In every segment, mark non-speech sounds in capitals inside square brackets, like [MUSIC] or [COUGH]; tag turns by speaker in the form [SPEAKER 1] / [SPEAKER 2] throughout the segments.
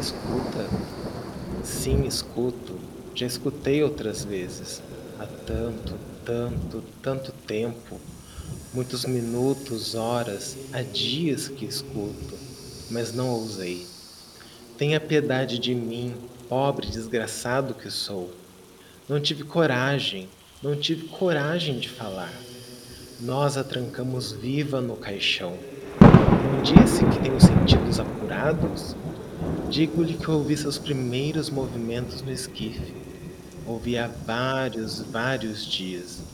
[SPEAKER 1] escuta? Sim, escuto. Já escutei outras vezes. Há tanto, tanto, tanto tempo. Muitos minutos, horas, há dias que escuto, mas não ousei. Tenha piedade de mim, pobre desgraçado que sou. Não tive coragem, não tive coragem de falar. Nós a trancamos viva no caixão. Não disse que os sentidos apurados? Digo-lhe que ouvi seus primeiros movimentos no esquife. Ouvi há vários, vários dias.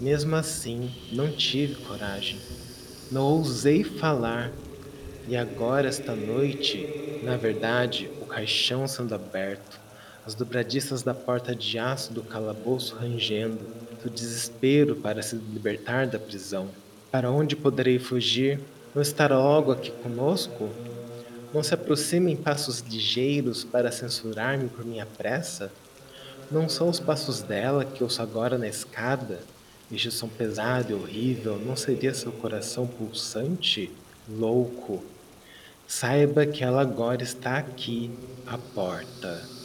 [SPEAKER 1] Mesmo assim, não tive coragem. Não ousei falar. E agora, esta noite, na verdade, o caixão sendo aberto, as dobradiças da porta de aço do calabouço rangendo, do desespero para se libertar da prisão. Para onde poderei fugir? Não estará logo aqui conosco? Não se aproxime em passos ligeiros para censurar-me por minha pressa? Não são os passos dela que ouço agora na escada? Este som pesado e horrível não seria seu coração pulsante? Louco! Saiba que ela agora está aqui, à porta.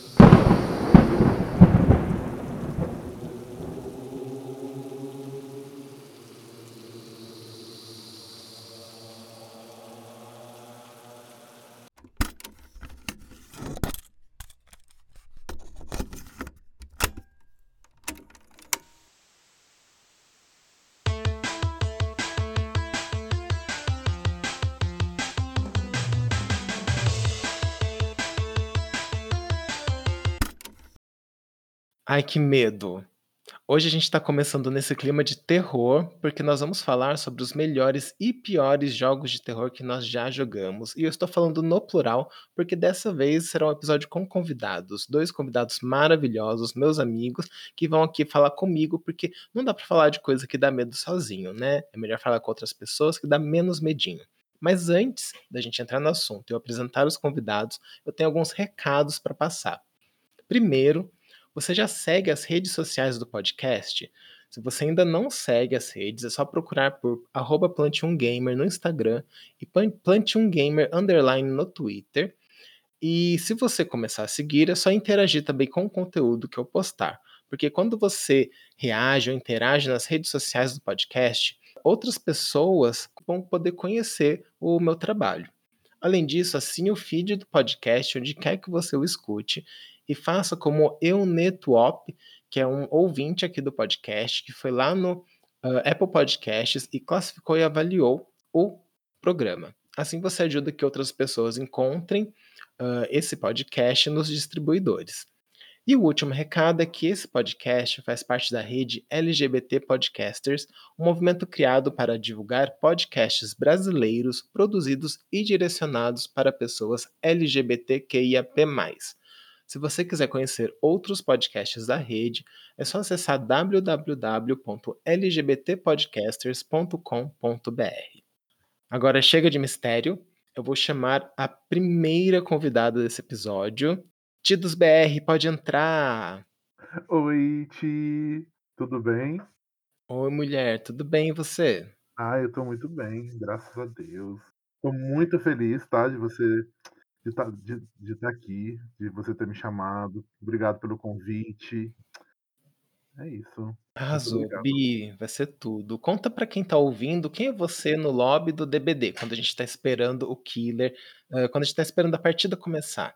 [SPEAKER 1] Ai, que medo! Hoje a gente está começando nesse clima de terror, porque nós vamos falar sobre os melhores e piores jogos de terror que nós já jogamos. E eu estou falando no plural, porque dessa vez será um episódio com convidados, dois convidados maravilhosos, meus amigos, que vão aqui falar comigo, porque não dá para falar de coisa que dá medo sozinho, né? É melhor falar com outras pessoas que dá menos medinho. Mas antes da gente entrar no assunto e eu apresentar os convidados, eu tenho alguns recados para passar. Primeiro, você já segue as redes sociais do podcast? Se você ainda não segue as redes, é só procurar por arroba Gamer no Instagram e Gamer underline no Twitter. E se você começar a seguir, é só interagir também com o conteúdo que eu postar. Porque quando você reage ou interage nas redes sociais do podcast, outras pessoas vão poder conhecer o meu trabalho. Além disso, assine o feed do podcast onde quer que você o escute e faça como Eunetwop, que é um ouvinte aqui do podcast, que foi lá no uh, Apple Podcasts e classificou e avaliou o programa. Assim você ajuda que outras pessoas encontrem uh, esse podcast nos distribuidores. E o último recado é que esse podcast faz parte da rede LGBT Podcasters, um movimento criado para divulgar podcasts brasileiros produzidos e direcionados para pessoas LGBTQIAP+. Se você quiser conhecer outros podcasts da rede, é só acessar www.lgbtpodcasters.com.br. Agora chega de mistério, eu vou chamar a primeira convidada desse episódio. Tidos BR, pode entrar.
[SPEAKER 2] Oi, Ti, tudo bem?
[SPEAKER 1] Oi, mulher, tudo bem e você?
[SPEAKER 2] Ah, eu tô muito bem, graças a Deus. Tô muito feliz, tá, de você de estar tá, de tá aqui, de você ter me chamado. Obrigado pelo convite. É isso.
[SPEAKER 1] Arrasou, Bi, vai ser tudo. Conta para quem tá ouvindo, quem é você no lobby do DBD, quando a gente tá esperando o killer, uh, quando a gente tá esperando a partida começar.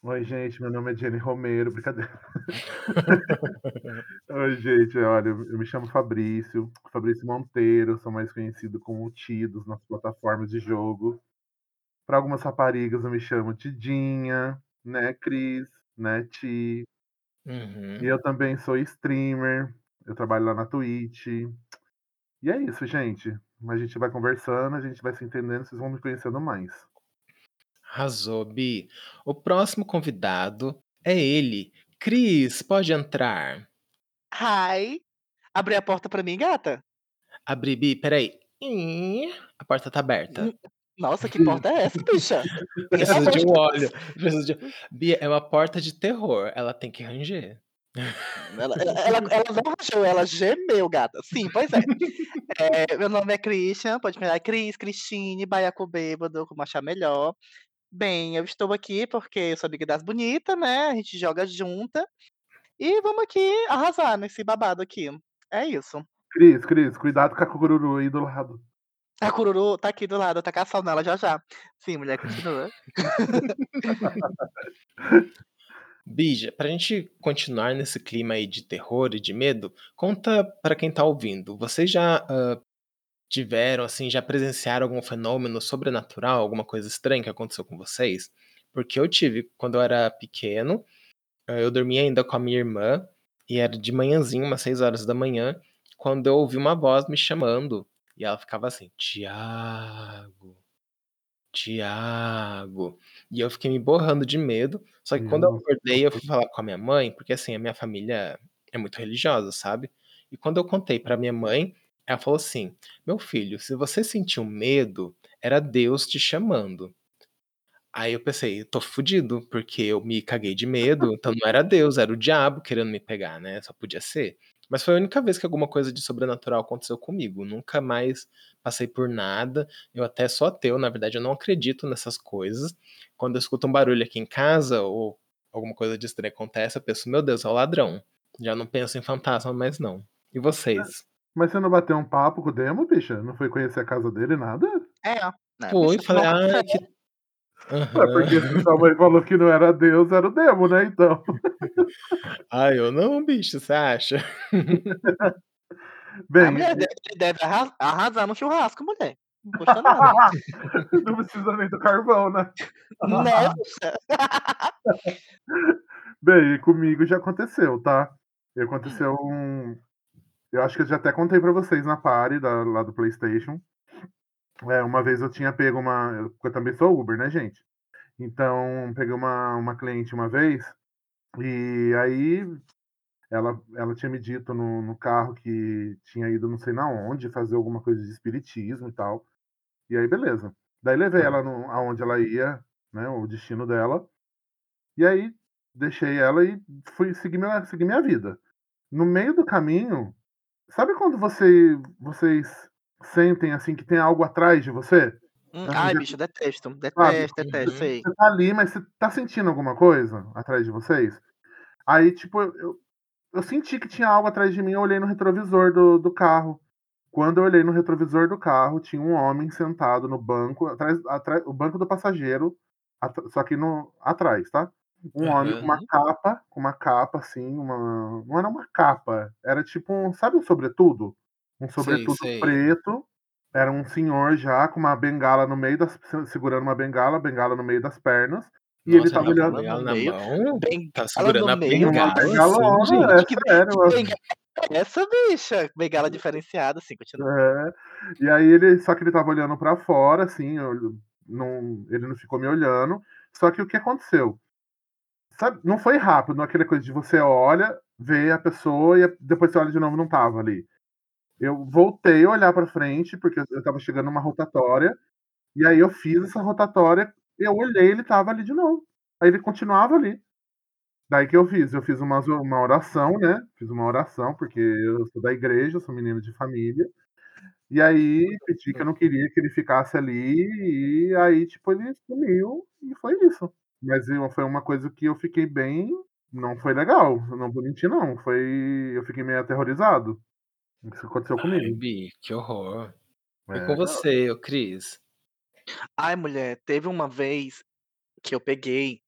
[SPEAKER 2] Oi, gente, meu nome é Jenny Romero, brincadeira. [LAUGHS] Oi, gente, olha, eu me chamo Fabrício, Fabrício Monteiro, sou mais conhecido como Tidos nas plataformas de jogo. Para algumas raparigas eu me chamo Tidinha, né, Cris, né, Ti.
[SPEAKER 1] Uhum.
[SPEAKER 2] E eu também sou streamer, eu trabalho lá na Twitch. E é isso, gente. A gente vai conversando, a gente vai se entendendo, vocês vão me conhecendo mais.
[SPEAKER 1] Arrasou, Bi. O próximo convidado é ele. Cris, pode entrar.
[SPEAKER 3] Hi. Abri a porta para mim, gata?
[SPEAKER 1] Abri, Bi, peraí. A porta tá aberta.
[SPEAKER 3] Nossa, que porta é essa, bicha? [LAUGHS]
[SPEAKER 1] Preciso de um óleo. Preciso de... Bia, é uma porta de terror. Ela tem que ranger.
[SPEAKER 3] Ela, ela, ela, ela não rangeu, ela gemeu, gata. Sim, pois é. [LAUGHS] é meu nome é Christian, pode me chamar Cris, Cristine, Baiaco Bêbado, como achar melhor. Bem, eu estou aqui porque eu sou amiga das bonita, né, a gente joga junta, e vamos aqui arrasar nesse babado aqui. É isso.
[SPEAKER 2] Cris, Cris, cuidado com a cururu aí do lado.
[SPEAKER 3] A cururu tá aqui do lado, tá caçando ela já já. Sim, mulher, continua.
[SPEAKER 1] Bija, pra gente continuar nesse clima aí de terror e de medo, conta pra quem tá ouvindo, vocês já, hã, tiveram, assim, já presenciaram algum fenômeno sobrenatural, alguma coisa estranha que aconteceu com vocês? Porque eu tive quando eu era pequeno, hã, eu dormia ainda com a minha irmã, e era de manhãzinha, umas 6h, quando eu ouvi uma voz me chamando, e ela ficava assim: "Tiago, Tiago", e eu fiquei me borrando de medo, só que quando eu acordei eu fui falar com a minha mãe, porque, assim, a minha família é muito religiosa, sabe, e quando eu contei pra minha mãe, ela falou assim: "Meu filho, se você sentiu medo, era Deus te chamando". Aí eu pensei: "Tô fudido, porque eu me caguei de medo, então não era Deus, era o diabo querendo me pegar, né, só podia ser". Mas foi a única vez que alguma coisa de sobrenatural aconteceu comigo, nunca mais passei por nada, eu até sou ateu, na verdade eu não acredito nessas coisas, quando eu escuto um barulho aqui em casa ou alguma coisa de estranha acontece, eu penso: "Meu Deus, é o ladrão", já não penso em fantasma mais não. E vocês?
[SPEAKER 2] Mas você não bateu um papo com o Demo, bicha? Não foi conhecer a casa dele, nada?
[SPEAKER 3] É, né,
[SPEAKER 1] Foi, falei:
[SPEAKER 3] não
[SPEAKER 1] "Ai, que"
[SPEAKER 2] Ué, porque se sua mãe falou que não era Deus, era o Demo, né, então.
[SPEAKER 1] Ai, eu não, bicho, você acha? [LAUGHS]
[SPEAKER 3] A
[SPEAKER 2] Bem,
[SPEAKER 3] mulher
[SPEAKER 2] e
[SPEAKER 3] dele deve arra arrasar no churrasco, mulher, não custa nada. [LAUGHS]
[SPEAKER 2] Não precisa nem do carvão, né.
[SPEAKER 3] Né. [LAUGHS]
[SPEAKER 2] Bem, e comigo já aconteceu, tá. Aconteceu um eu acho que eu já até contei pra vocês na party da lá do PlayStation. É, uma vez eu tinha pego uma eu também sou Uber, né, gente. Então, peguei uma uma cliente uma vez, e aí ela ela tinha me dito no no carro que tinha ido não sei na onde, fazer alguma coisa de espiritismo e tal. E aí beleza. Daí levei
[SPEAKER 1] Hã.
[SPEAKER 2] ela no aonde ela ia, né, o destino dela, e aí deixei ela e fui seguir minha seguir minha vida. No meio do caminho, sabe quando você vocês sentem, assim, que tem algo atrás de você?
[SPEAKER 3] Hum, ai,
[SPEAKER 2] já
[SPEAKER 3] bicho, detesto,
[SPEAKER 2] sabe,
[SPEAKER 3] detesto, detesto,
[SPEAKER 1] Uhum.
[SPEAKER 3] sei.
[SPEAKER 2] você tá ali, mas você tá sentindo alguma coisa atrás de vocês? Aí, tipo, eu eu senti que tinha algo atrás de mim, eu olhei no retrovisor do do carro. Quando eu olhei no retrovisor do carro, tinha um homem sentado no banco, atrás atrás o banco do passageiro, só que no atrás, tá. Um homem com uma
[SPEAKER 3] Uhum.
[SPEAKER 2] capa com uma capa, assim, uma não era uma capa, era tipo um sabe um sobretudo? Um sobretudo
[SPEAKER 1] sei.
[SPEAKER 2] preto, era um senhor já com uma bengala no meio das se segurando uma bengala, bengala no meio das pernas, e ele
[SPEAKER 1] Nossa, ele
[SPEAKER 2] estava
[SPEAKER 1] estava com a
[SPEAKER 2] olhando
[SPEAKER 3] Bengala no
[SPEAKER 1] bengala na
[SPEAKER 3] meio,
[SPEAKER 1] mão?
[SPEAKER 3] Bengala no
[SPEAKER 1] segurando a
[SPEAKER 3] que que
[SPEAKER 1] bengala, assim,
[SPEAKER 2] é
[SPEAKER 3] que que que
[SPEAKER 2] sério.
[SPEAKER 3] bengala é essa, bicha? Bengala diferenciada, sim, continua.
[SPEAKER 2] É. E aí ele só que ele estava olhando pra fora, assim, não ele não ficou me olhando, só que o que aconteceu? Sabe, não foi rápido, não é aquela coisa de você olha, vê a pessoa e depois você olha de novo, não estava ali. Eu voltei a olhar pra frente, porque eu estava chegando numa rotatória, e aí eu fiz essa rotatória, eu olhei, ele estava ali de novo. Aí ele continuava ali. Daí que eu fiz? Eu fiz umas uma oração, né, fiz uma oração, porque eu sou da igreja, sou menino de família, e aí pedi que eu não queria que ele ficasse ali, e aí, tipo, ele sumiu e foi isso. Mas foi uma coisa que eu fiquei bem não foi legal, não vou mentir não, foi eu fiquei meio aterrorizado. Isso aconteceu
[SPEAKER 1] Ai,
[SPEAKER 2] comigo.
[SPEAKER 1] Bi, que horror. E com
[SPEAKER 2] É, não.
[SPEAKER 1] você, ô Cris?
[SPEAKER 3] Ai, mulher, teve uma vez que eu peguei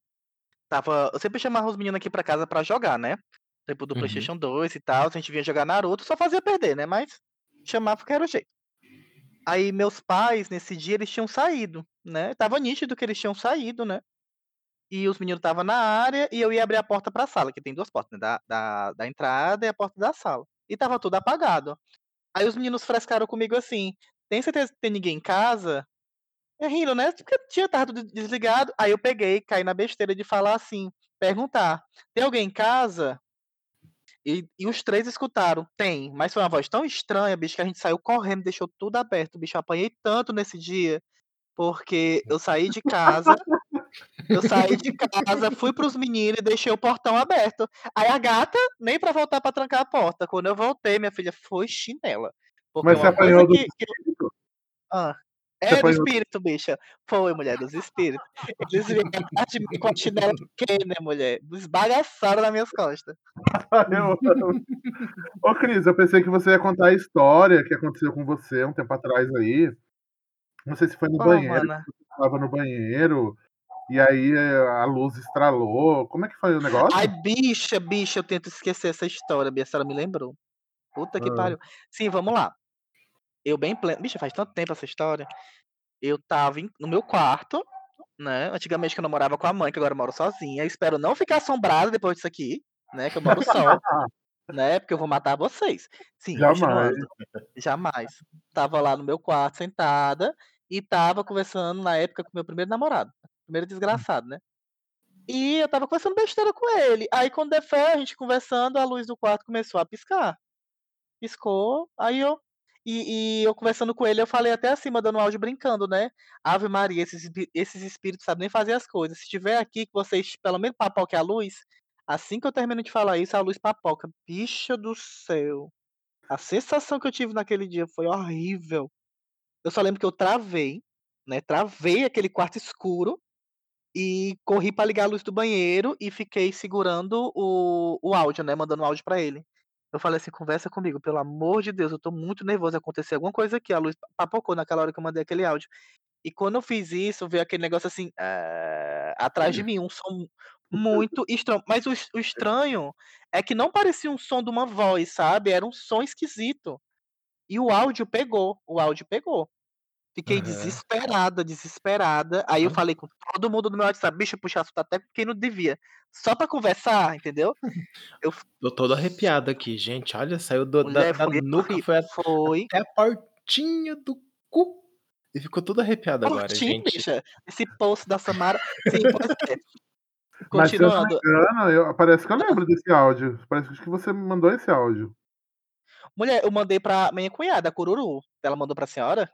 [SPEAKER 3] estava eu sempre chamava os menino aqui pra casa pra jogar, né, tempo do
[SPEAKER 1] Uhum.
[SPEAKER 3] PlayStation 2 e tal, a gente vinha jogar Naruto, só fazia perder, né, mas chamava porque era o jeito. Aí meus pais, nesse dia, eles tinham saído, né, estava nítido que eles tinham saído, né, e os menino estava na área e eu ia abrir a porta pra sala, que tem 2 portas, né, da da da entrada e a porta da sala, e estava tudo apagado. Aí os meninos frescaram comigo assim: "Tem certeza que tem ninguém em casa?" É rindo, né, porque tinha estava tudo desligado, aí eu peguei, caí na besteira de falar assim, perguntar: "Tem alguém em casa?" E e os 3 escutaram: "Tem", mas foi uma voz tão estranha, bicho, que a gente saiu correndo, deixou tudo aberto, bicho, eu apanhei tanto nesse dia, porque eu saí de casa eu saí de casa, fui para os menino e deixei o portão aberto. Aí a gata, nem pra voltar pra trancar a porta, quando eu voltei, minha filha, foi chinela, porque
[SPEAKER 2] Mas você
[SPEAKER 3] uma coisa
[SPEAKER 2] apanhou dos
[SPEAKER 3] que
[SPEAKER 2] espírito? Você
[SPEAKER 3] É do espírito, bicha. Foi, mulher, dos espíritos. Eles vieram de mim com a chinela pequena, mulher. Esbagaçaram nas minhas costas.
[SPEAKER 2] Eu. Ô, Cris, eu pensei que você ia contar a história que aconteceu com você um tempo atrás aí. Não sei se foi no banheiro,
[SPEAKER 3] mana?
[SPEAKER 2] você estava no banheiro, e aí a luz estralou. Como é que foi o negócio?
[SPEAKER 3] Ai, bicha, bicha, eu tento esquecer essa história, bicha, a senhora me lembrou. Puta que
[SPEAKER 2] Hã.
[SPEAKER 3] pariu. Sim, vamos lá. Eu bem pleno bicha, faz tanto tempo essa história. Eu estava em no meu quarto, né, antigamente que eu namorava com a mãe, que agora eu moro sozinha, espero não ficar assombrada depois disso aqui, né, que eu moro só, né, porque eu vou matar vocês. Sim,
[SPEAKER 2] Jamais.
[SPEAKER 3] Jamais. Estava lá no meu quarto sentada, e estava conversando na época com meu primeiro namorado, primeiro desgraçado, né. E eu estava conversando besteira com ele, aí quando der fé, a gente conversando, a luz do quarto começou a piscar. Piscou, aí eu e e eu conversando com ele, eu falei até assim, mandando um áudio brincando, né: "Ave Maria, esses esses espíritos sabem nem fazer as coisas, se tiver aqui que vocês pelo menos papoquem a luz", assim que eu termino de falar isso, a luz papoca. Bicha do céu, a sensação que eu tive naquele dia foi horrível. Eu só lembro que eu travei, né, travei aquele quarto escuro, e corri pra ligar a luz do banheiro, e fiquei segurando o o áudio, né, mandando um áudio pra ele. Eu falei assim: "Conversa comigo, pelo amor de Deus, eu tô muito nervoso, aconteceu alguma coisa aqui", a luz papocou naquela hora que eu mandei aquele áudio. E quando eu fiz isso, veio aquele negócio assim, "ah", atrás de mim, um som [LAUGHS] muito estranho, mas o o estranho é que não parecia um som de uma voz, sabe, era um som esquisito. E o áudio pegou, o áudio pegou. Fiquei
[SPEAKER 1] Aham.
[SPEAKER 3] desesperada, desesperada, aí eu falei com todo mundo no meu WhatsApp: "Bicho, puxei assunto até quem não devia", só pra conversar, entendeu. [LAUGHS] Eu
[SPEAKER 1] Tô todo arrepiado aqui, gente, olha, saiu do da
[SPEAKER 3] Mulher,
[SPEAKER 1] da
[SPEAKER 3] foi
[SPEAKER 1] nuca, foi a
[SPEAKER 3] foi.
[SPEAKER 1] até a portinha do cu, e ficou todo arrepiado agora,
[SPEAKER 3] Portinho,
[SPEAKER 1] gente.
[SPEAKER 3] bicha, esse poço da Samara sim, pois é.
[SPEAKER 2] Mas se eu não me
[SPEAKER 3] Continuando.
[SPEAKER 2] engano, eu parece que eu lembro desse áudio, parece que você me mandou esse áudio.
[SPEAKER 3] Mulher, eu mandei pra minha cunhada, a Cururu. Ela mandou pra senhora?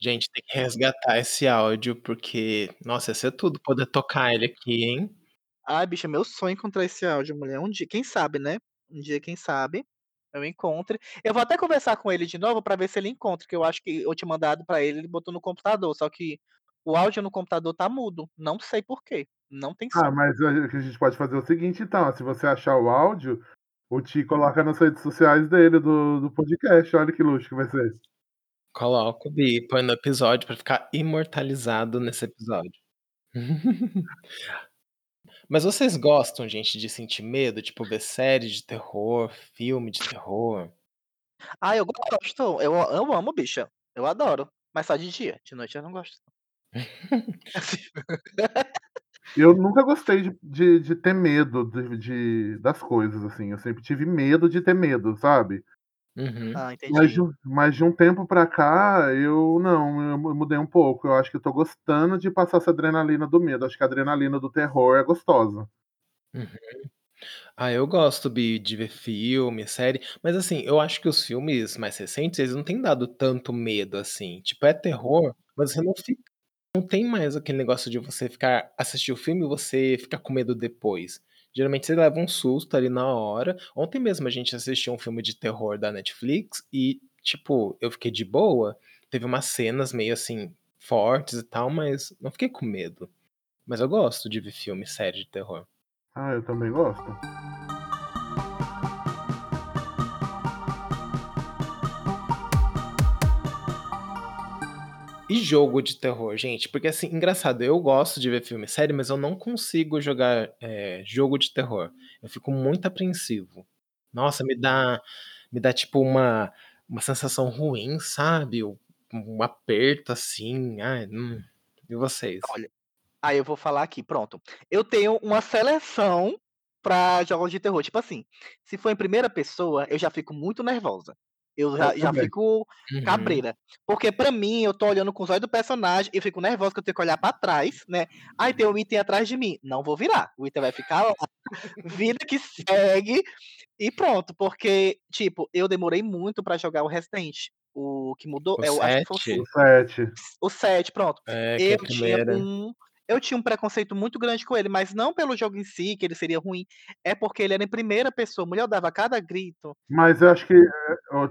[SPEAKER 1] Gente, tem que resgatar esse áudio, porque, nossa, ia ser tudo poder tocar ele aqui, hein.
[SPEAKER 3] Ai, bicha, meu sonho encontrar esse áudio, mulher, um dia quem sabe, né, um dia, quem sabe, eu encontre. Eu vou até conversar com ele de novo pra ver se ele encontra, que eu acho que eu tinha mandado pra ele, ele botou no computador, só que o áudio no computador tá mudo, não sei por quê, não tem
[SPEAKER 2] Ah,
[SPEAKER 3] som.
[SPEAKER 2] mas a o que a gente pode fazer é o seguinte então, se você achar o áudio, o Ti coloca nas redes sociais dele, do do podcast, olha que luxo que vai ser.
[SPEAKER 1] Coloco, Bi, põe no episódio pra ficar imortalizado nesse episódio. [LAUGHS] Mas vocês gostam, gente, de sentir medo, tipo ver série de terror, filme de terror?
[SPEAKER 3] Ah, eu gosto, eu eu amo, bicha, eu adoro, mas só de dia, de noite eu não gosto. [LAUGHS]
[SPEAKER 2] Eu nunca gostei de de de ter medo de de das coisas, assim, eu sempre tive medo de ter medo, sabe.
[SPEAKER 1] Uhum.
[SPEAKER 3] Ah,
[SPEAKER 2] Mas de um mas de um tempo pra cá, eu não, eu mu mudei um pouco, eu acho que eu tô gostando de passar essa adrenalina do medo, acho que a adrenalina do terror é gostosa.
[SPEAKER 1] Uhum. Ah, eu gosto, Bi, de ver filme, série, mas assim, eu acho que os filmes mais recentes, eles não têm dado tanto medo assim, tipo, é terror, mas você não fica não tem mais aquele negócio de você ficar assistir o filme e você ficar com medo depois. Geralmente você leva um susto ali na hora. Ontem mesmo a gente assistiu um filme de terror da Netflix e, tipo, eu fiquei de boa, teve umas cenas meio, assim, fortes e tal, mas não fiquei com medo. Mas eu gosto de ver filme série de terror.
[SPEAKER 2] Ah, eu também gosto.
[SPEAKER 1] E jogo de terror, gente, porque, assim, engraçado, eu gosto de ver filme série, mas eu não consigo jogar, eh, jogo de terror, eu fico muito apreensivo. Nossa, me dá me dá, tipo, uma uma sensação ruim, sabe, um um aperto, assim, ai, hum. E vocês?
[SPEAKER 3] Olha, aí eu vou falar aqui, pronto, eu tenho uma seleção pra jogos de terror, tipo assim, se for em primeira pessoa, eu já fico muito nervosa, eu
[SPEAKER 2] Eu
[SPEAKER 3] já já fico
[SPEAKER 1] Uhum.
[SPEAKER 3] cabreira, porque pra mim, eu tô olhando com os olhos do personagem e fico nervosa que eu tenho que olhar pra trás, né, "Ai, tem um item atrás de mim", não vou virar, o item vai ficar lá, vida que segue e pronto, porque, tipo, eu demorei muito pra jogar o Resident, o que mudou
[SPEAKER 1] O
[SPEAKER 3] é o acho que foi o
[SPEAKER 1] 7?
[SPEAKER 2] O
[SPEAKER 3] 5.
[SPEAKER 2] 7.
[SPEAKER 3] O 7, pronto.
[SPEAKER 1] É, é
[SPEAKER 3] Eu tinha um eu tinha um preconceito muito grande com ele, mas não pelo jogo em si, que ele seria ruim, é porque ele era em primeira pessoa, mulher, eu dava cada grito.
[SPEAKER 2] Mas eu acho que,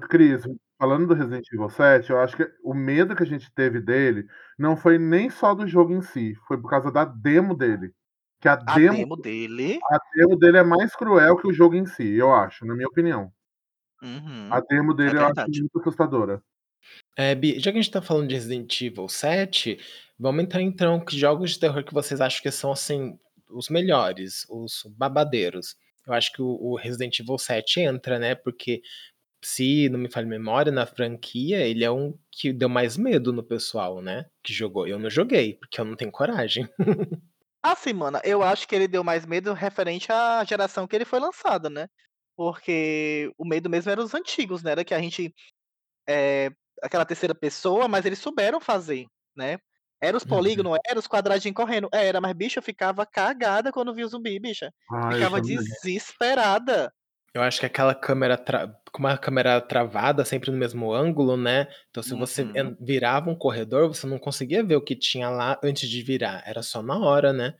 [SPEAKER 2] Cris falando do Resident Evil 7, eu acho que o medo que a gente teve dele, não foi nem só do jogo em si, foi por causa da demo dele, que a
[SPEAKER 3] A
[SPEAKER 2] demo
[SPEAKER 3] demo dele
[SPEAKER 2] a demo dele é mais cruel que o jogo em si, eu acho, na minha opinião. A
[SPEAKER 3] Uhum.
[SPEAKER 2] demo
[SPEAKER 3] É
[SPEAKER 2] dele eu acho muito assustadora.
[SPEAKER 1] É, Bi, já que a gente tá falando de Resident Evil 7, vamos entrar então que jogos de terror que vocês acham que são, assim, os melhores, os babadeiros. Eu acho que o Resident Evil 7 entra, né, porque, se não me falha memória, na franquia, ele é um que deu mais medo no pessoal, né, que jogou. Eu não joguei, porque eu não tenho coragem. [LAUGHS]
[SPEAKER 3] Assim, mana, eu acho que ele deu mais medo referente à geração que ele foi lançado, né, porque o medo mesmo era os antigos, né, era que a gente, eh, aquela terceira pessoa, mas eles souberam fazer, né. Era os
[SPEAKER 1] Uhum.
[SPEAKER 3] polígono, era os quadradinho correndo, era, mas bicho eu ficava cagada quando via o zumbi, bicha.
[SPEAKER 2] Ah, eu
[SPEAKER 3] Ficava
[SPEAKER 2] também.
[SPEAKER 3] desesperada.
[SPEAKER 1] Eu acho que aquela câmera tra com uma câmera travada sempre no mesmo ângulo, né, então se você
[SPEAKER 3] Uhum.
[SPEAKER 1] virava um corredor, você não conseguia ver o que tinha lá antes de virar, era só na hora, né.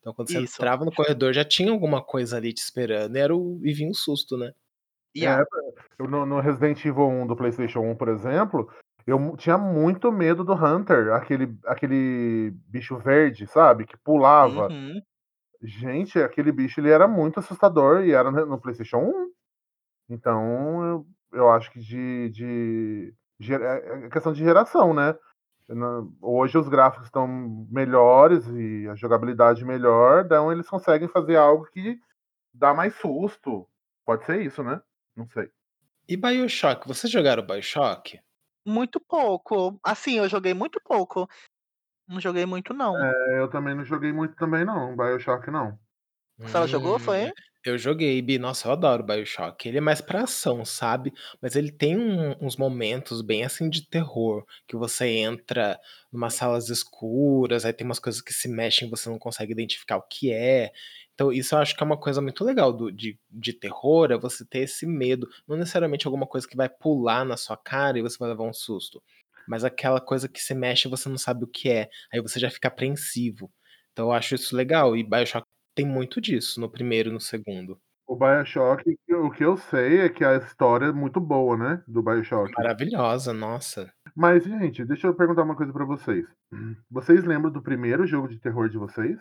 [SPEAKER 1] Então quando você
[SPEAKER 3] Isso.
[SPEAKER 1] entrava no corredor já tinha alguma coisa ali te esperando e era o e vinha o susto, né.
[SPEAKER 3] Yeah.
[SPEAKER 2] É, no no Resident Evil 1 do PlayStation 1, por exemplo, eu tinha muito medo do Hunter, aquele aquele bicho verde, sabe, que pulava.
[SPEAKER 3] Uhum.
[SPEAKER 2] Gente, aquele bicho ele era muito assustador e era no no PlayStation 1. Então eu eu acho que de de gera é é questão de geração, né. Hoje os gráficos estão melhores e a jogabilidade melhor, então eles conseguem fazer algo que dá mais susto. Pode ser isso, né, não sei.
[SPEAKER 1] E BioShock, vocês jogaram BioShock?
[SPEAKER 3] Muito pouco. Assim, eu joguei muito pouco. Não joguei muito não.
[SPEAKER 2] É, eu também não joguei muito também não, BioShock não.
[SPEAKER 3] Jogou,
[SPEAKER 1] Hum,
[SPEAKER 3] foi?
[SPEAKER 1] eu joguei, Bi, nossa, eu adoro BioShock. Ele é mais pra ação, sabe, mas ele tem um uns momentos bem, assim, de terror, que você entra numas salas escuras, aí tem umas coisas que se mexem e você não consegue identificar o que é. Então isso eu acho que é uma coisa muito legal do de de terror, é você ter esse medo, não necessariamente alguma coisa que vai pular na sua cara e você vai levar um susto, mas aquela coisa que se mexe e você não sabe o que é, aí você já fica apreensivo. Então eu acho isso legal e BioShock tem muito disso, no primeiro e no segundo.
[SPEAKER 2] O BioShock, o que eu sei é que a história é muito boa, né, do BioShock.
[SPEAKER 1] Maravilhosa, nossa.
[SPEAKER 2] Mas, gente, deixa eu perguntar uma coisa pra vocês. Vocês lembram do primeiro jogo de terror de vocês?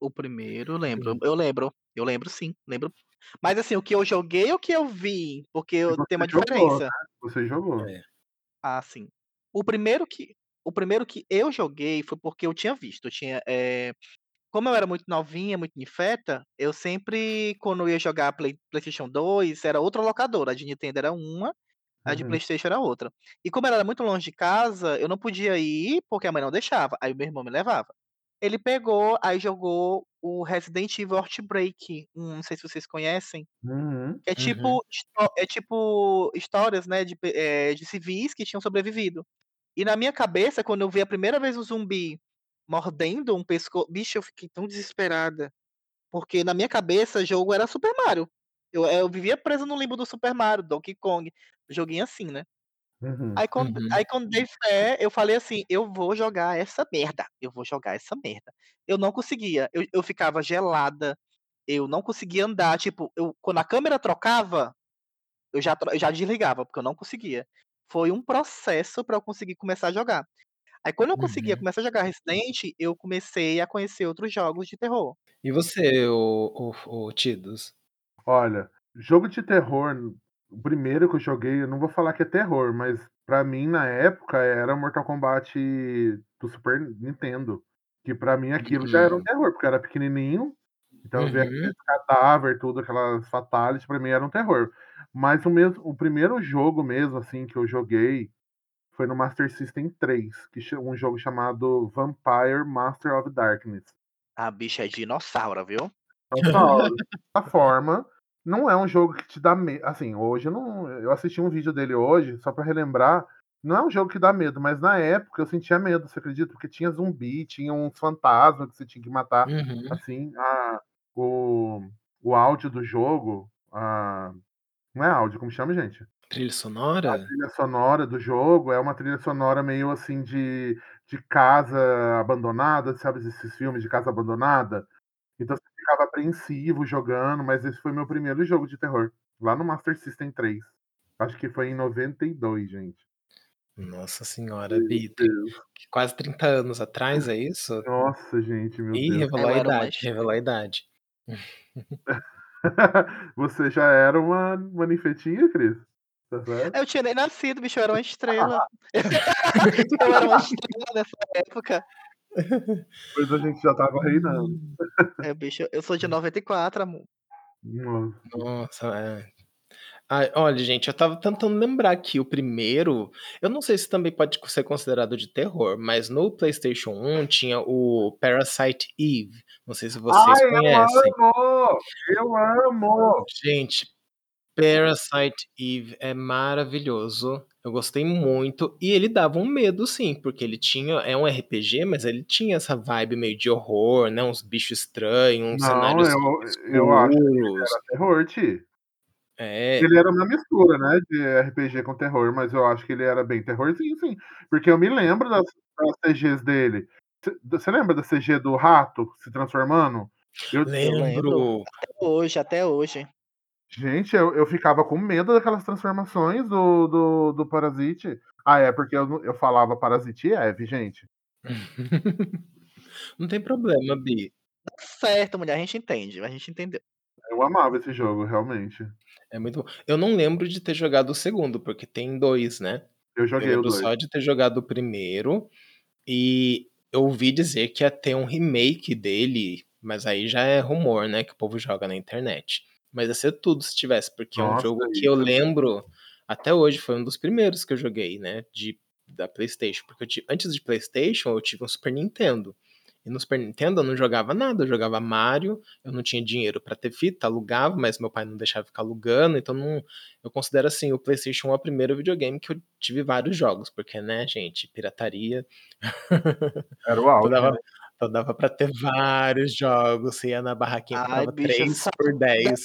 [SPEAKER 3] O primeiro lembro,
[SPEAKER 1] Sim.
[SPEAKER 3] eu lembro, eu lembro sim, lembro. Mas assim, o que eu joguei ou o que eu vi? Porque
[SPEAKER 2] Que
[SPEAKER 3] eu tem uma
[SPEAKER 2] jogou, né,
[SPEAKER 3] diferença.
[SPEAKER 2] você jogou.
[SPEAKER 1] É.
[SPEAKER 3] Ah, sim. O primeiro que o primeiro que eu joguei foi porque eu tinha visto, eu tinha, eh, como eu era muito novinha, muito ninfeta, eu sempre quando eu ia jogar Play PlayStation 2, era outra locadora, a de Nintendo era uma, a de
[SPEAKER 2] Uhum.
[SPEAKER 3] PlayStation era outra. E como ela era muito longe de casa, eu não podia ir, porque a mãe não deixava, aí o meu irmão me levava. Ele pegou, aí jogou o Resident Evil Outbreak 1, não sei se vocês conhecem.
[SPEAKER 2] Uhum.
[SPEAKER 3] É
[SPEAKER 1] Uhum.
[SPEAKER 3] tipo histó é tipo histórias, né, de eh, de civis que tinham sobrevivido. E na minha cabeça, quando eu vi a primeira vez o zumbi mordendo um pesco bicho, eu fiquei tão desesperada, porque na minha cabeça jogo era Super Mario. Eu eu vivia presa no limbo do Super Mario, Donkey Kong, joguinho assim, né.
[SPEAKER 2] Uhum.
[SPEAKER 3] Aí quando
[SPEAKER 1] Uhum.
[SPEAKER 3] aí quando dei fé, eu falei assim: "Eu vou jogar essa merda, eu vou jogar essa merda". Eu não conseguia, eu eu ficava gelada, eu não conseguia andar, tipo, eu quando a câmera trocava, eu já eu já desligava, porque eu não conseguia. Foi um processo pra eu conseguir começar a jogar. Aí quando eu conseguia
[SPEAKER 1] Uhum.
[SPEAKER 3] começar a jogar Resident, eu comecei a conhecer outros jogos de terror.
[SPEAKER 1] E você, o o o Tidos?
[SPEAKER 2] Olha, jogo de terror, o primeiro que eu joguei, eu não vou falar que é terror, mas pra mim na época era Mortal Kombat do Super Nintendo, que pra mim aquilo já era um
[SPEAKER 1] Uhum.
[SPEAKER 2] terror, porque eu era pequenininho, então eu ver
[SPEAKER 1] Uhum.
[SPEAKER 2] aqueles cadáver, tudo, aquelas fatality, pra mim era um terror. Mas o mesmo o primeiro jogo mesmo, assim, que eu joguei, foi no Master System 3, que um jogo chamado Vampire: Master of Darkness.
[SPEAKER 3] A bicha é dinossauro, viu. [LAUGHS]
[SPEAKER 2] forma, não é um jogo que te dá me assim, hoje eu não eu assisti um vídeo dele hoje, só pra relembrar, não é um jogo que dá medo, mas na época eu sentia medo, você acredita? Porque tinha zumbi, tinha uns fantasma que você tinha que matar,
[SPEAKER 1] Uhum.
[SPEAKER 2] assim, a o o áudio do jogo, a não é áudio, como chama gente?
[SPEAKER 1] Trilha
[SPEAKER 2] A
[SPEAKER 1] sonora?
[SPEAKER 2] trilha sonora do jogo é uma trilha sonora meio assim de de casa abandonada, sabe esses filmes de casa abandonada? Ficava apreensivo jogando, mas esse foi meu primeiro jogo de terror, lá no Master System 3. Acho que foi em 92, gente.
[SPEAKER 1] Nossa senhora,
[SPEAKER 2] Deus.
[SPEAKER 1] quase 30 anos atrás, é isso?
[SPEAKER 2] Nossa, gente, meu
[SPEAKER 1] Ih,
[SPEAKER 2] Deus.
[SPEAKER 1] revelou
[SPEAKER 3] Eu
[SPEAKER 1] a idade, revelou a idade. [LAUGHS]
[SPEAKER 2] Você já era uma ninfetinha, Cris? Tá certo.
[SPEAKER 3] Eu tinha nem nascido, bicho, eu era uma estrela. [LAUGHS] [LAUGHS] Eu era uma estrela nessa época. [LAUGHS]
[SPEAKER 2] Pois a gente já estava reinando. [LAUGHS]
[SPEAKER 3] É, bicho, eu sou de 94, amor.
[SPEAKER 2] Nossa.
[SPEAKER 1] Nossa, é. Ai, olha, gente, eu estava tentando lembrar aqui, o primeiro, eu não sei se também pode ser considerado de terror, mas no PlayStation 1 tinha o Parasite Eve, não sei se vocês
[SPEAKER 2] Ai, eu
[SPEAKER 1] conhecem.
[SPEAKER 2] amo! Eu amo!
[SPEAKER 1] Gente, Parasite Eve é maravilhoso, eu gostei muito, e ele dava um medo sim, porque ele tinha é um RPG, mas ele tinha essa vibe meio de horror, né, uns bichos estranhos, uns
[SPEAKER 2] Não,
[SPEAKER 1] cenários
[SPEAKER 2] eu eu acho que era terror, Ti.
[SPEAKER 1] É.
[SPEAKER 2] Ele era uma mistura, né, de RPG com terror, mas eu acho que ele era bem terrorzinho sim, porque eu me lembro das das CGs dele. Você lembra da CG do rato se transformando? Eu
[SPEAKER 3] Eu lembro.
[SPEAKER 1] Lembro.
[SPEAKER 3] Até hoje, até hoje.
[SPEAKER 2] Gente, eu eu ficava com medo daquelas transformações do do do Parasite. Ah, é porque eu eu falava Parasite Eve, gente. [LAUGHS]
[SPEAKER 1] Não tem problema, Bi.
[SPEAKER 3] Tá certo, mulher, a gente entende, a gente entendeu.
[SPEAKER 2] Eu amava esse jogo, realmente.
[SPEAKER 1] É muito bom. Eu não lembro de ter jogado o segundo, porque tem 2, né.
[SPEAKER 2] Eu
[SPEAKER 1] Eu
[SPEAKER 2] joguei o
[SPEAKER 1] lembro
[SPEAKER 2] 2.
[SPEAKER 1] só de ter jogado o primeiro, e eu ouvi dizer que ia ter um remake dele, mas aí já é rumor, né, que o povo joga na internet. Mas ia ser tudo se tivesse, porque é um
[SPEAKER 2] Nossa,
[SPEAKER 1] jogo que eu
[SPEAKER 2] isso.
[SPEAKER 1] lembro até hoje, foi um dos primeiros que eu joguei, né, de da PlayStation, porque eu antes de PlayStation eu tive um Super Nintendo, e no Super Nintendo eu não jogava nada, eu jogava Mario, eu não tinha dinheiro pra ter fita, alugava, mas meu pai não deixava ficar alugando, então não eu considero, assim, o PlayStation 1 o primeiro videogame que eu tive vários jogos, porque, né, gente, pirataria. [LAUGHS]
[SPEAKER 2] Era o
[SPEAKER 1] Então
[SPEAKER 2] auge,
[SPEAKER 1] dava
[SPEAKER 2] né.
[SPEAKER 1] Então dava pra ter vários jogos, você ia na barraquinha,
[SPEAKER 3] Ai, bicha,
[SPEAKER 1] 3 por 10.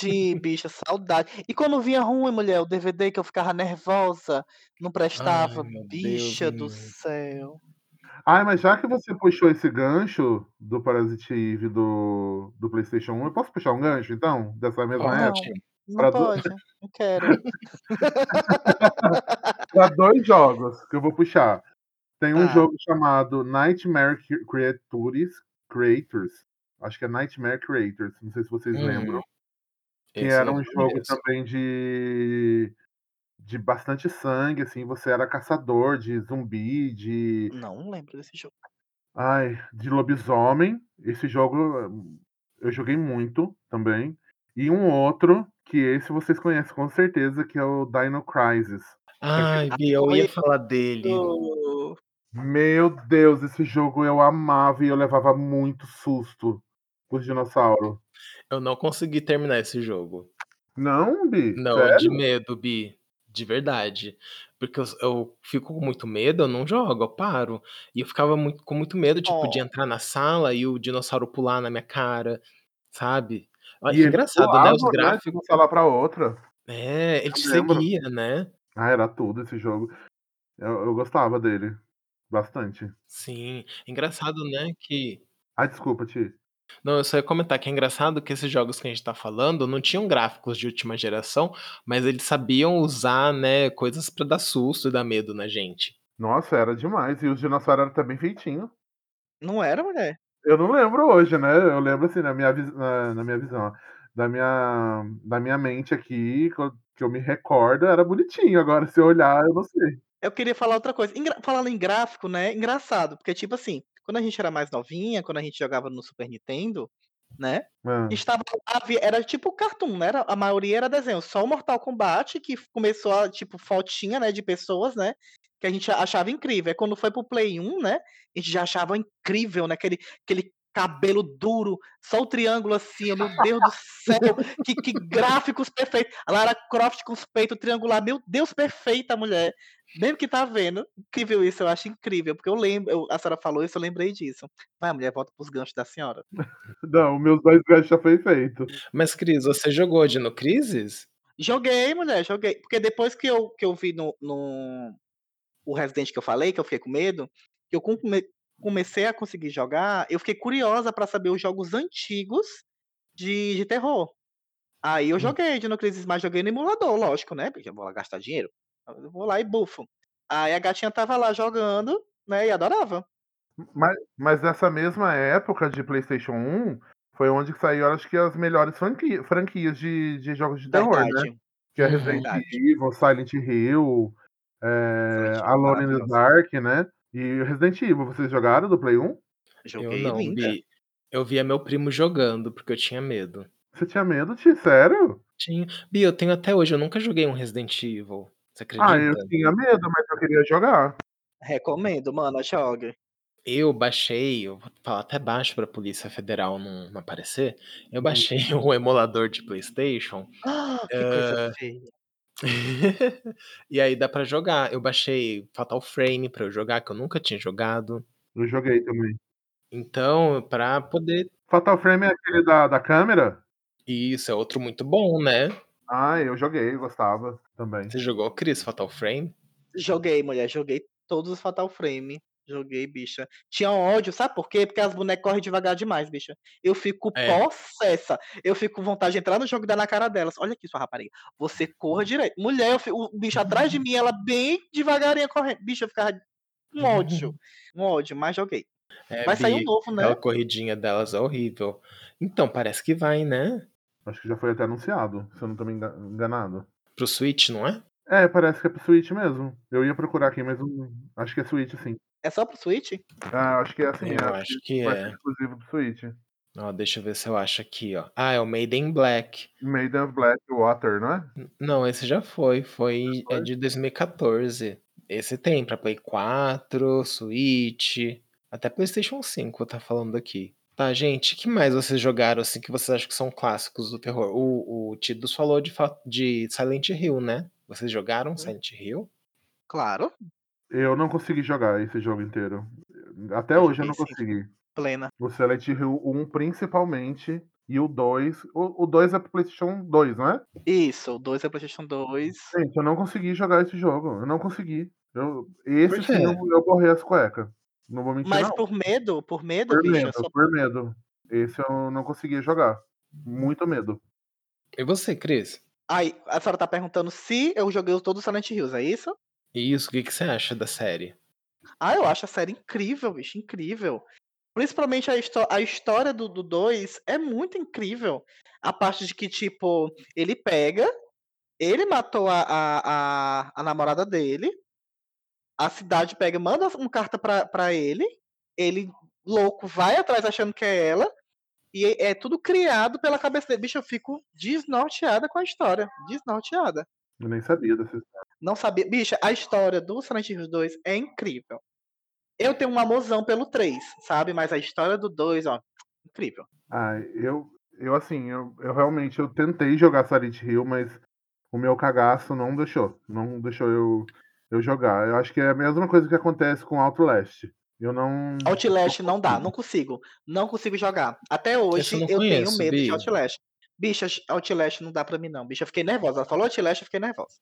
[SPEAKER 3] saudade, bicha, saudade. E quando vinha ruim, mulher, o DVD que eu ficava nervosa, não prestava,
[SPEAKER 1] Ai, meu Deus,
[SPEAKER 3] bicha do
[SPEAKER 1] menina.
[SPEAKER 3] céu.
[SPEAKER 2] Ai, mas já que você puxou esse gancho do Parasite Eve do do PlayStation 1, eu posso puxar um gancho então, dessa mesma
[SPEAKER 3] Não,
[SPEAKER 2] época?
[SPEAKER 3] não
[SPEAKER 2] Pra do
[SPEAKER 3] pode, não quero. [LAUGHS]
[SPEAKER 2] Pra 2 jogos que eu vou puxar. Tem um
[SPEAKER 3] Tá.
[SPEAKER 2] jogo chamado Nightmare Cre Creatures Creators, acho que é Nightmare Creators, não sei se vocês
[SPEAKER 1] Uhum.
[SPEAKER 2] lembram. Que
[SPEAKER 1] Esse
[SPEAKER 2] era um jogo
[SPEAKER 1] conheço.
[SPEAKER 2] também de de bastante sangue, assim, você era caçador de zumbi, de
[SPEAKER 3] Não lembro desse jogo.
[SPEAKER 2] ai, de lobisomem. Esse jogo eu joguei muito também. E um outro, que esse vocês conhecem com certeza, que é o Dino Crisis.
[SPEAKER 1] Ai,
[SPEAKER 3] Ah,
[SPEAKER 1] Bi, eu ia falar dele.
[SPEAKER 2] Meu Deus, esse jogo eu amava e eu levava muito susto com os dinossauro.
[SPEAKER 1] Eu não consegui terminar esse jogo.
[SPEAKER 2] Não, Bi?
[SPEAKER 1] Não, de
[SPEAKER 2] Sério?
[SPEAKER 1] medo, Bi, de verdade. Porque eu eu fico com muito medo, eu não jogo, eu paro. E eu ficava muito com muito medo, tipo, de
[SPEAKER 3] Ó.
[SPEAKER 1] entrar na sala e o dinossauro pular na minha cara, sabe. Olha
[SPEAKER 2] E eles
[SPEAKER 1] engraçado, né, os
[SPEAKER 2] pulavam, né, de
[SPEAKER 1] gráficos
[SPEAKER 2] uma sala pra outra.
[SPEAKER 1] É, ele te
[SPEAKER 2] lembro.
[SPEAKER 1] seguia, né.
[SPEAKER 2] Ah, era tudo esse jogo. Eu eu gostava dele, bastante.
[SPEAKER 1] Sim, engraçado, né, que
[SPEAKER 2] Ai, desculpa, Ti.
[SPEAKER 1] Não, eu só ia comentar que é engraçado que esses jogos que a gente tá falando não tinham gráficos de última geração, mas eles sabiam usar, né, coisas pra dar susto e dar medo na gente.
[SPEAKER 2] Nossa, era demais. E os dinossauro era até bem feitinho.
[SPEAKER 3] Não era, mulher?
[SPEAKER 2] Eu não lembro hoje, né, eu lembro, assim, na minha na na minha visão, ó, da minha da minha mente aqui, que eu que eu me recordo, era bonitinho, agora se eu olhar, eu não sei.
[SPEAKER 3] Eu queria falar outra coisa. Engra falando em gráfico, né, engraçado, porque, tipo assim, quando a gente era mais novinha, quando a gente jogava no Super Nintendo, né, estava era tipo cartoon, né, era a maioria era desenho, só o Mortal Kombat que começou a tipo, fotinha, né, de pessoas, né, que a gente achava incrível. Aí quando foi para o Play 1, né, a gente já achava incrível, né, aquele aquele cabelo duro, só o triângulo assim, meu Deus do céu, que que gráficos perfeitos. A Lara Croft com os peitos triangular, meu Deus, perfeita a mulher. Mesmo que tá vendo, incrível isso, eu acho incrível, porque eu lembro eu a senhora falou isso, eu lembrei disso. Vai, mulher, volta para os ganchos da senhora. [LAUGHS]
[SPEAKER 2] Não, meus 2 ganchos já foi feito.
[SPEAKER 1] Mas Cris, você jogou Dino Crisis?
[SPEAKER 3] Joguei, mulher, joguei. Porque depois que eu que eu vi no no o Resident que eu falei, que eu fiquei com medo, que eu come comecei a conseguir jogar, eu fiquei curiosa pra saber os jogos antigos de de terror. Aí eu
[SPEAKER 1] Hum.
[SPEAKER 3] joguei Dino Crisis, mas joguei no emulador, lógico, né, porque eu vou lá gastar dinheiro. Eu vou lá e bufo. Aí a gatinha estava lá jogando, né, e adorava.
[SPEAKER 2] Mas mas nessa mesma época de PlayStation 1, foi onde saiu acho que as melhores franqui franquias de de jogos de terror, né. Que é
[SPEAKER 1] Uhum.
[SPEAKER 2] Resident. Evil, Silent Hill, eh,
[SPEAKER 3] Silent Hill,
[SPEAKER 2] Alone in the. Dark, né. E Resident Evil, vocês jogaram do Play 1?
[SPEAKER 1] Eu
[SPEAKER 3] Joguei,
[SPEAKER 1] não,
[SPEAKER 3] linda.
[SPEAKER 1] Bi. Eu via meu primo jogando, porque eu tinha medo.
[SPEAKER 2] Você tinha medo, Ti? Sério?
[SPEAKER 1] Tinha. Bi, eu tenho até hoje, eu nunca joguei um Resident Evil. Você
[SPEAKER 2] Ah, eu
[SPEAKER 1] acredita?
[SPEAKER 2] tinha medo, mas eu queria jogar.
[SPEAKER 3] Recomendo, mana, jogue.
[SPEAKER 1] Eu baixei, eu vou falar até baixo pra Polícia Federal não não aparecer. Eu
[SPEAKER 2] Hum.
[SPEAKER 1] baixei o [LAUGHS] emulador de PlayStation,
[SPEAKER 3] Que coisa
[SPEAKER 1] hã
[SPEAKER 3] feia. [LAUGHS]
[SPEAKER 1] e aí dá pra jogar. Eu baixei Fatal Frame pra eu jogar, que eu nunca tinha jogado.
[SPEAKER 2] Eu joguei também.
[SPEAKER 1] Então, pra poder
[SPEAKER 2] Fatal Frame é aquele da da câmera?
[SPEAKER 1] Isso, é outro muito bom, né.
[SPEAKER 2] Ah, eu joguei, gostava também.
[SPEAKER 1] Você jogou, Cris, Fatal Frame?
[SPEAKER 3] Joguei, mulher, joguei todos os Fatal Frame. Joguei, bicha. Tinha ódio, sabe por quê? Porque as bonecas correm devagar demais, bicha. Eu fico
[SPEAKER 1] É.
[SPEAKER 3] possessa. Eu fico com vontade de entrar no jogo e dar na cara delas. "Olha aqui, sua rapariga, você corra direito". Mulher, eu fi o bicho atrás de mim, ela bem devagarinho correndo. Bicho, eu ficava com [LAUGHS] ódio, um ódio, mas joguei.
[SPEAKER 1] É,
[SPEAKER 3] Vai sair um novo, né?
[SPEAKER 1] aquela corridinha delas é horrível. Então, parece que vai, né.
[SPEAKER 2] Acho que já foi até anunciado, se eu não tô me enga enganado.
[SPEAKER 1] Para o Switch, não é?
[SPEAKER 2] É, parece que é para o Switch mesmo. Eu ia procurar aqui, mas acho que é Switch sim.
[SPEAKER 3] É só para o Switch?
[SPEAKER 2] Ah, acho que é assim,
[SPEAKER 1] Eu
[SPEAKER 2] acho
[SPEAKER 1] acho
[SPEAKER 2] que
[SPEAKER 1] que é.
[SPEAKER 2] exclusivo do Switch.
[SPEAKER 1] Ó, deixa eu ver se eu acho aqui, ó. Ah, é o Made in Black.
[SPEAKER 2] Made of Black Water, não é?
[SPEAKER 1] Não, esse já foi, foi
[SPEAKER 2] Já
[SPEAKER 1] é
[SPEAKER 2] foi?
[SPEAKER 1] de 2014. Esse tem pra Play 4, Switch, até PlayStation 5 tá falando aqui. Tá, gente, que mais vocês jogaram, assim, que vocês acham que são clássicos do terror? O o Tidus falou de fa de Silent Hill, né. Vocês jogaram Silent Hill?
[SPEAKER 3] Claro.
[SPEAKER 2] Eu não consegui jogar esse jogo inteiro. Até
[SPEAKER 3] Eu
[SPEAKER 2] hoje eu não consegui.
[SPEAKER 3] Plena.
[SPEAKER 2] O Silent Hill 1 principalmente, e o 2 o o 2 é para o PlayStation 2, não é?
[SPEAKER 3] Isso, o 2 é PlayStation 2.
[SPEAKER 2] Gente, eu não consegui jogar esse jogo, eu não consegui. Eu esse
[SPEAKER 1] Por
[SPEAKER 2] sim eu eu borrei as cueca. Não vou mentir
[SPEAKER 3] Mas
[SPEAKER 2] não.
[SPEAKER 3] por medo por medo,
[SPEAKER 2] Por
[SPEAKER 3] bicha?
[SPEAKER 2] medo,
[SPEAKER 3] Só
[SPEAKER 2] por medo. Esse eu não conseguia jogar. Muito medo.
[SPEAKER 1] E você, Cris?
[SPEAKER 3] Aí, a senhora tá perguntando se eu joguei todos os Silent Hills, é isso?
[SPEAKER 1] Isso, o que que você acha da série?
[SPEAKER 3] Ah, eu acho a série incrível, bicho, incrível. Principalmente a a história do do 2 é muito incrível. A parte de que, tipo, ele pega, ele matou a a a a namorada dele, a cidade pega manda um carta pra pra ele, ele, louco, vai atrás achando que é ela, e é é tudo criado pela cabeça dele. Bicho, eu fico desnorteada com a história, desnorteada.
[SPEAKER 2] Eu nem sabia dessa história.
[SPEAKER 3] Não sabia bicha, a história do Silent Hill 2 é incrível. Eu tenho um amorzão pelo 3, sabe, mas a história do 2, ó, incrível.
[SPEAKER 2] Ah, eu eu assim, eu eu realmente eu tentei jogar Silent Hill, mas o meu cagaço não deixou, não deixou eu eu jogar. Eu acho que é a mesma coisa que acontece com Outlast. Eu não
[SPEAKER 3] Outlast
[SPEAKER 2] não
[SPEAKER 3] não dá, não consigo, não consigo jogar. Até
[SPEAKER 1] eu
[SPEAKER 3] hoje
[SPEAKER 1] não
[SPEAKER 3] eu tenho medo de
[SPEAKER 1] Bi.
[SPEAKER 3] Outlast. Bicha, Outlast não dá pra mim não, bicha, eu fiquei nervosa. Ela falou Outlast, eu fiquei nervosa.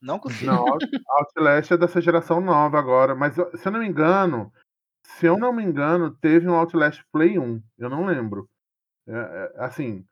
[SPEAKER 3] Não consigo.
[SPEAKER 2] Não, Out Outlast é dessa geração nova agora, mas eu se eu não me engano se eu não me engano, teve um Outlast Play 1, eu não lembro. Eh eh, assim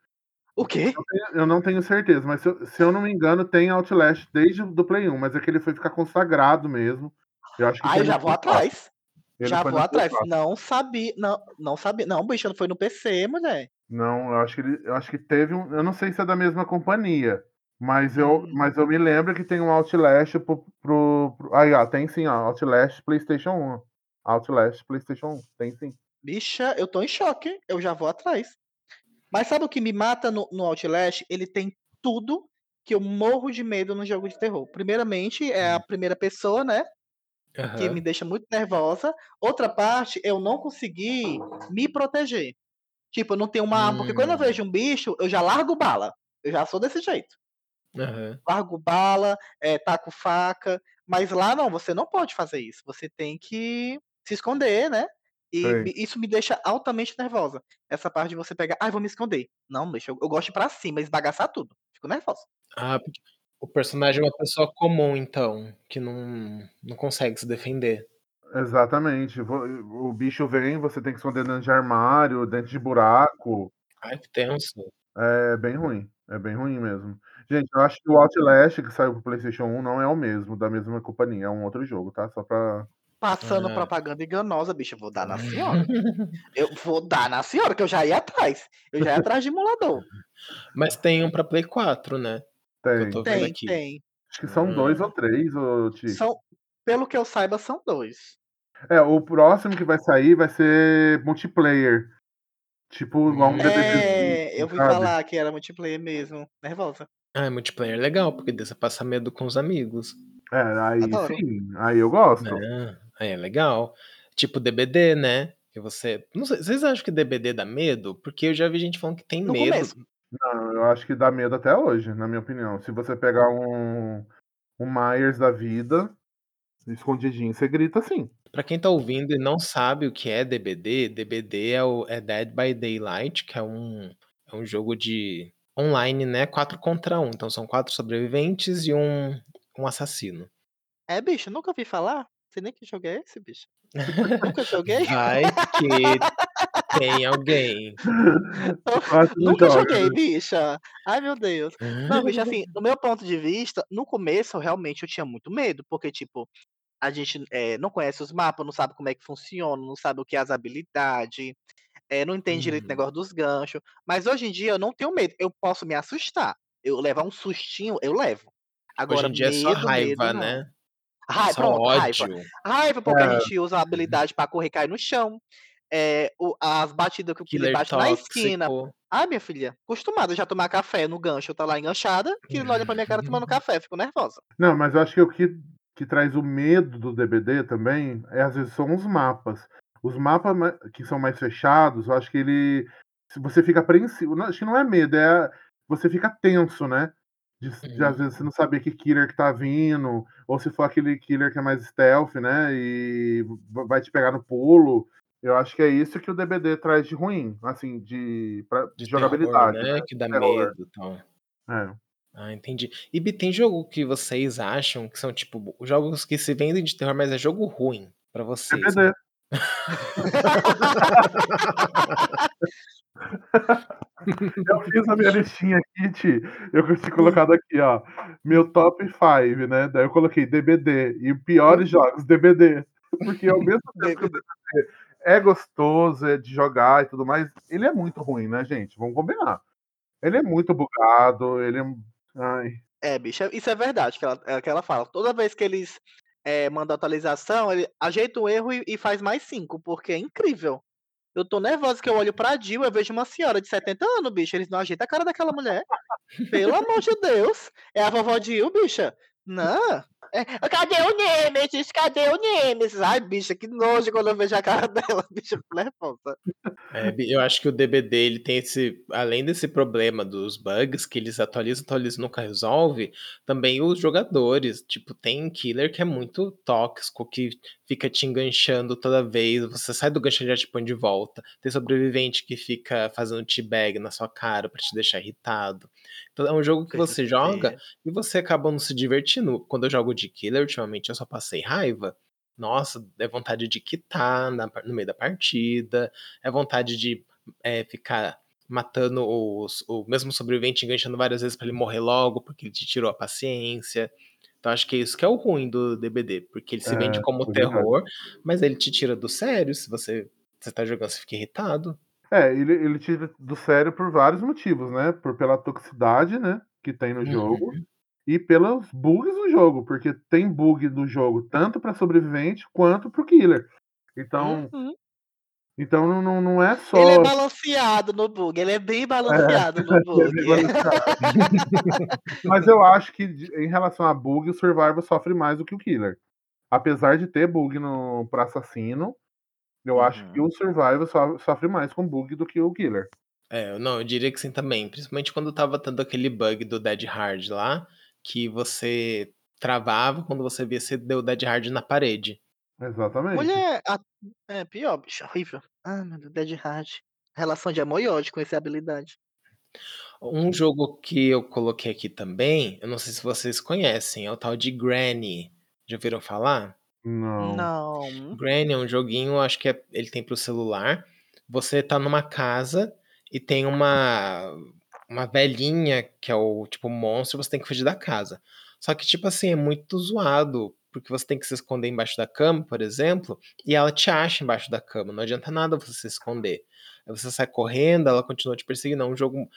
[SPEAKER 3] O quê?
[SPEAKER 2] eu não tenho certeza, mas se eu se eu não me engano tem Outlast desde do Play 1, mas é que ele foi ficar consagrado mesmo. Eu acho que
[SPEAKER 3] Ah, eu já vou
[SPEAKER 2] Play 4.
[SPEAKER 3] atrás. Já vou atrás.
[SPEAKER 2] 4.
[SPEAKER 3] Não sabi não não sabia não, bicha, não foi no PC, mulher.
[SPEAKER 2] Não, eu acho que ele eu acho que teve um eu não sei se é da mesma companhia, mas eu
[SPEAKER 3] Hum.
[SPEAKER 2] mas eu me lembro que tem um Outlast para o para o aí ó, tem sim ó, Outlast PlayStation 1. Outlast PlayStation 1, tem sim.
[SPEAKER 3] Bicha, eu tô em choque, eu já vou atrás. Mas sabe o que me mata no no Outlast? Ele tem tudo que eu morro de medo no jogo de terror. Primeiramente, é a
[SPEAKER 1] Hum.
[SPEAKER 3] primeira pessoa, né, que me deixa muito nervosa. Outra parte, eu não conseguir me proteger. Tipo, eu não tenho uma arma porque quando eu
[SPEAKER 1] Hum.
[SPEAKER 3] vejo um bicho, eu já largo bala. Eu já sou desse jeito.
[SPEAKER 1] Aham.
[SPEAKER 3] Largo bala, eh, taco faca, mas lá não, você não pode fazer isso. Você tem que se esconder, né, e
[SPEAKER 2] Sei.
[SPEAKER 3] isso me deixa altamente nervosa. Essa parte de você pegar: "Ai, vou me esconder". Não, bicho, eu eu gosto de ir pra cima, esbagaçar tudo. Fico nervosa.
[SPEAKER 1] Ah, porque o personagem é uma pessoa comum então, que não não consegue se defender.
[SPEAKER 2] Exatamente. O bicho vem, você tem que esconder dentro de armário, dentro de buraco.
[SPEAKER 1] Ai, que tenso.
[SPEAKER 2] É bem ruim. É bem ruim mesmo. Gente, eu acho que o Outlast que saiu pro PlayStation 1 não é o mesmo, da mesma companhia, é um outro jogo, tá? Só pra
[SPEAKER 3] Passando
[SPEAKER 1] Ah.
[SPEAKER 3] propaganda enganosa, bicho, eu vou dar na senhora. Eu vou dar na senhora, que eu já ia atrás. Eu já ia atrás de emulador.
[SPEAKER 1] Mas tem um pra Play 4, né?
[SPEAKER 2] Tem.
[SPEAKER 3] Tem,
[SPEAKER 1] aqui.
[SPEAKER 3] tem.
[SPEAKER 2] Acho que são 2 ou
[SPEAKER 1] Hum.
[SPEAKER 2] 3, ô.
[SPEAKER 3] São, pelo que eu saiba, são dois.
[SPEAKER 2] É, o próximo que vai sair vai ser multiplayer. Tipo, igual um
[SPEAKER 3] É, eu vi
[SPEAKER 2] sabe?
[SPEAKER 3] falar que era multiplayer mesmo. Nervosa.
[SPEAKER 1] Ah, é multiplayer legal, porque você passa medo com os amigos.
[SPEAKER 2] É, aí
[SPEAKER 3] Adoro.
[SPEAKER 2] sim, aí eu gosto.
[SPEAKER 1] Né? Aí é legal. Tipo DBD, né? Que você. Não sei, vocês acham que DBD dá medo? Porque eu já vi gente falando que tem
[SPEAKER 3] No
[SPEAKER 1] medo.
[SPEAKER 3] começo.
[SPEAKER 2] Não, eu acho que dá medo até hoje, na minha opinião. Se você pegar um, um Myers da vida, escondidinho, você grita assim.
[SPEAKER 1] Pra quem tá ouvindo e não sabe o que é DBD, DBD é, o, é Dead by Daylight, que é um, é um jogo de online, né? 4 contra 1. Então são quatro sobreviventes e um, um assassino.
[SPEAKER 3] É, bicho, nunca ouvi falar. Sei nem que jogo é esse, bicho. Nunca [LAUGHS] joguei.
[SPEAKER 1] Vai que tem alguém.
[SPEAKER 3] Nunca
[SPEAKER 2] joga,
[SPEAKER 3] joguei,
[SPEAKER 2] né?
[SPEAKER 3] bicha. Ai, meu Deus. Não, bicho, assim, do meu ponto de vista, no começo, realmente, eu tinha muito medo, porque, tipo, a gente eh, não conhece os mapas, não sabe como é que funciona, não sabe o que é as habilidades, eh, não entende direito o
[SPEAKER 1] Uhum.
[SPEAKER 3] negócio dos ganchos. Mas hoje em dia eu não tenho medo. Eu posso me assustar. Eu levar um sustinho, eu levo. Agora,
[SPEAKER 1] Hoje em dia é só
[SPEAKER 3] medo,
[SPEAKER 1] raiva,
[SPEAKER 3] medo, não.
[SPEAKER 1] né?
[SPEAKER 3] Rai
[SPEAKER 1] Só
[SPEAKER 3] pronto, raiva.
[SPEAKER 1] ódio.
[SPEAKER 3] Raiva porque a
[SPEAKER 2] É.
[SPEAKER 3] gente usa a habilidade pra correr e cair no chão. Eh, o as batidas que o Killer bate na esquina. Ai, minha filha, acostumada já a tomar café no gancho, tá lá enganchada, Killer olha pra minha cara tomando café, fico nervosa.
[SPEAKER 2] Não, mas eu acho que o que, que traz o medo do DBD também é às vezes são os mapas. Os mapas ma- que são mais fechados, eu acho que ele. Se você fica apreensivo. Acho que não é medo, é. Você fica tenso, né? De, de, às
[SPEAKER 1] Uhum.
[SPEAKER 2] vezes você não saber que killer que tá vindo, ou se for aquele killer que é mais stealth, né? E vai te pegar no pulo. Eu acho que é isso que o DBD traz de ruim, assim, de, pra, de
[SPEAKER 1] De terror,
[SPEAKER 2] jogabilidade,
[SPEAKER 1] né?
[SPEAKER 2] né?
[SPEAKER 1] Que dá
[SPEAKER 2] Terror.
[SPEAKER 1] medo e tal.
[SPEAKER 2] É.
[SPEAKER 1] Ah, entendi. E tem jogo que vocês acham que são, tipo, jogos que se vendem de terror, mas é jogo ruim pra vocês?
[SPEAKER 2] DBD. [LAUGHS] [LAUGHS] [LAUGHS] Eu fiz a minha listinha aqui, Ti. Eu tinha colocado aqui, ó. Meu top 5, né? Daí eu coloquei DBD. E piores jogos, DBD. Porque ao mesmo tempo que o DBD é gostoso, é de jogar e tudo mais, ele é muito ruim, né, gente? Vamos combinar. Ele é muito bugado, ele é. Ai.
[SPEAKER 3] É, bicho, é- isso é verdade, que ela, é que ela fala. Toda vez que eles eh, mandam atualização, ele ajeita o erro e, e faz mais cinco, porque é incrível. Eu tô nervosa que eu olho pra Jill, eu vejo uma senhora de 70 anos, bicho. Eles não ajeitam a cara daquela mulher. Pelo amor de Deus. É a vovó Jill, bicha. Não. É, cadê o Nemesis? Cadê o Nemesis? Ai, bicha, que nojo quando eu vejo a cara [LAUGHS] dela, bicha. nervosa.
[SPEAKER 1] É, eu acho que o DBD ele tem esse, além desse problema dos bugs que eles atualizam, atualizam nunca resolve, também os jogadores, tipo, tem killer que é muito tóxico, que fica te enganchando toda vez, você sai do gancho e já te põe de volta. Tem sobrevivente que fica fazendo teabag na sua cara pra te deixar irritado. Então é um jogo que você joga e você acaba não se divertindo. Quando eu jogo de killer, ultimamente eu só passei raiva. Nossa, é vontade de quitar na no meio da partida, é vontade de é, ficar matando os- o mesmo sobrevivente, enganchando várias vezes pra ele morrer logo, porque ele te tirou a paciência. Então acho que é isso que é o ruim do DBD, porque ele se
[SPEAKER 2] É,
[SPEAKER 1] vende como
[SPEAKER 2] é verdade.
[SPEAKER 1] terror, mas ele te tira do sério se você, você tá jogando, você fica irritado.
[SPEAKER 2] É, ele, ele tira do sério por vários motivos, né? Por pela toxicidade, né? Que tem no jogo.
[SPEAKER 1] Uhum.
[SPEAKER 2] E pelos bugs do jogo, porque tem bug do jogo tanto para sobrevivente quanto pro killer. Então,
[SPEAKER 3] Uhum.
[SPEAKER 2] então não, não, não é só.
[SPEAKER 3] Ele é balanceado no bug, ele é bem balanceado no [LAUGHS]
[SPEAKER 2] é
[SPEAKER 3] bug.
[SPEAKER 2] bem balanceado. [LAUGHS] Mas eu acho que em relação a bug, o Survivor sofre mais do que o killer. Apesar de ter bug no para assassino, eu acho
[SPEAKER 3] Uhum.
[SPEAKER 2] que o Survivor so- sofre mais com bug do que o killer.
[SPEAKER 1] É, não, eu diria que sim também. Principalmente quando tava tendo aquele bug do Dead Hard lá, que você travava quando você via você deu Dead Hard na parede.
[SPEAKER 2] Exatamente.
[SPEAKER 3] Mulher, a- é pior, bicho, horrível. Ah, meu Deus, Dead Hard. Relação de amor e ódio com essa habilidade.
[SPEAKER 1] Um jogo que eu coloquei aqui também, eu não sei se vocês conhecem, é o tal de Granny. Já ouviram falar?
[SPEAKER 2] Não.
[SPEAKER 3] Não.
[SPEAKER 1] Granny é um joguinho, acho que é- ele tem pro celular. Você tá numa casa e tem uma uma velhinha que é o, tipo, monstro, você tem que fugir da casa. Só que, tipo assim, é muito zoado, porque você tem que se esconder embaixo da cama, por exemplo, e ela te acha embaixo da cama, não adianta nada você se esconder. Aí você sai correndo, ela continua te perseguindo, é um jogo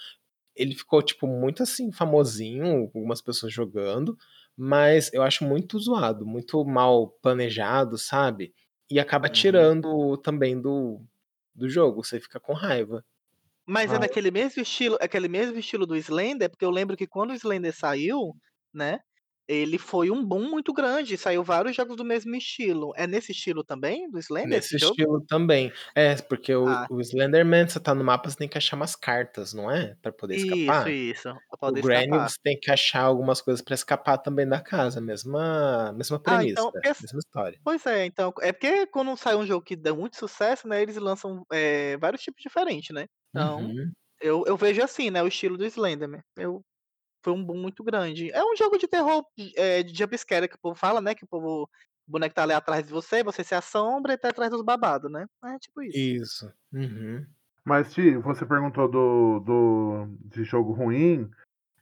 [SPEAKER 1] ele ficou, tipo, muito, assim, famosinho, algumas pessoas jogando, mas eu acho muito zoado, muito mal planejado, sabe, e acaba
[SPEAKER 3] Uhum.
[SPEAKER 1] tirando também do do jogo, você fica com raiva.
[SPEAKER 3] Mas é
[SPEAKER 2] Ah.
[SPEAKER 3] daquele mesmo estilo aquele mesmo estilo do Slender? Porque eu lembro que quando o Slender saiu, né, ele foi um boom muito grande, saiu vários jogos do mesmo estilo. É nesse estilo também, do Slender, esse
[SPEAKER 1] Nesse
[SPEAKER 3] jogo?
[SPEAKER 1] estilo também. É, porque o
[SPEAKER 3] Ah.
[SPEAKER 1] o Slenderman, você tá no mapa, você tem que achar umas cartas, não é, pra poder
[SPEAKER 3] Isso,
[SPEAKER 1] escapar?
[SPEAKER 3] isso, pra
[SPEAKER 1] O Granny, você tem que achar algumas coisas pra escapar também da casa, mesma mesma
[SPEAKER 3] Ah,
[SPEAKER 1] premissa,
[SPEAKER 3] então esse
[SPEAKER 1] mesma história.
[SPEAKER 3] pois é, então é porque quando sai um jogo que dá muito sucesso, né, eles lançam, eh, vários tipos diferentes, né. Então,
[SPEAKER 1] Uhum.
[SPEAKER 3] eu eu vejo assim, né, o estilo do Slenderman. Eu foi um boom muito grande. É um jogo de terror, eh, de jumpscare que o povo fala, né, que o povo o boneco tá ali atrás de você, você se assombra e tá atrás dos babado, né. É tipo isso.
[SPEAKER 1] Isso. Uhum.
[SPEAKER 2] Mas Ti, você perguntou do do de jogo ruim,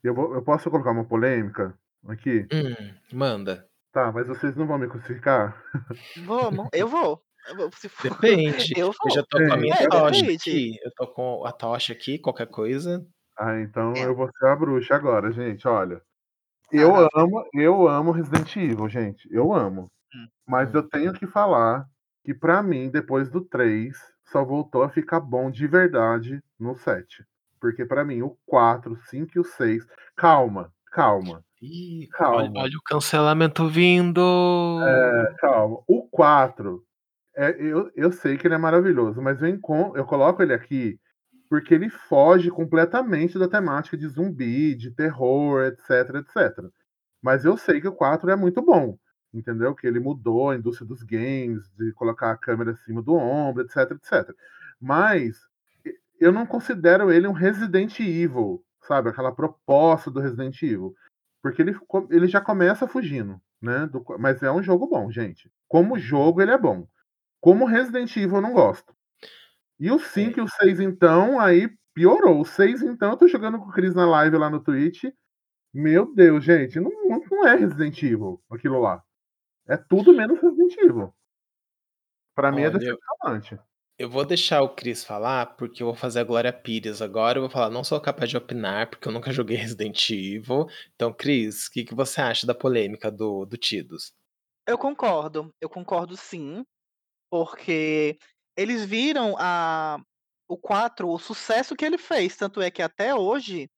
[SPEAKER 2] eu vou eu posso colocar uma polêmica aqui?
[SPEAKER 1] Hum, manda.
[SPEAKER 2] Tá, mas vocês não vão me crucificar? [LAUGHS]
[SPEAKER 3] Vamos, eu vou. Eu vou se for
[SPEAKER 1] Depende, [LAUGHS]
[SPEAKER 3] eu
[SPEAKER 1] eu já tô com a minha
[SPEAKER 3] É,
[SPEAKER 1] tocha
[SPEAKER 3] depende.
[SPEAKER 1] aqui, eu tô com a tocha aqui, qualquer coisa
[SPEAKER 2] Ah, então
[SPEAKER 3] É.
[SPEAKER 2] eu vou ser a bruxa agora, gente, olha. Eu
[SPEAKER 3] Aham.
[SPEAKER 2] amo eu amo Resident Evil, gente, eu amo.
[SPEAKER 3] Hum.
[SPEAKER 2] Mas
[SPEAKER 1] Hum.
[SPEAKER 2] eu tenho que falar que pra mim, depois do 3, só voltou a ficar bom de verdade no 7. Porque pra mim o 4, o 5 e o 6 calma, calma,
[SPEAKER 1] Ih, olha
[SPEAKER 2] calma.
[SPEAKER 1] olha o cancelamento vindo.
[SPEAKER 2] É, calma. O 4, eh, eu eu sei que ele é maravilhoso, mas eu encon eu coloco ele aqui, porque ele foge completamente da temática de zumbi, de terror, etc, etc. Mas eu sei que o 4 é muito bom, entendeu, que ele mudou a indústria dos games, de colocar a câmera acima do ombro, etc, etc. Mas, eu não considero ele um Resident Evil, sabe, aquela proposta do Resident Evil. Porque ele ele já começa fugindo, né, do mas é um jogo bom, gente. Como jogo ele é bom. Como Resident Evil eu não gosto. E o 5
[SPEAKER 1] É.
[SPEAKER 2] e o 6 então, aí piorou. O 6 então eu tô jogando com o Cris na live lá no Twitch, meu Deus, gente, não não é Resident Evil aquilo lá. É tudo menos Resident Evil. Pra mim é
[SPEAKER 1] Olha, eu
[SPEAKER 2] decepcionante.
[SPEAKER 1] eu vou deixar o Cris falar, porque eu vou fazer a Glória Pires agora, eu vou falar: "Não sou capaz de opinar, porque eu nunca joguei [LAUGHS] Resident Evil". Então Cris, que que você acha da polêmica do do Tidus?
[SPEAKER 3] Eu concordo, eu concordo sim, porque eles viram a o 4, o sucesso que ele fez, tanto é que até hoje,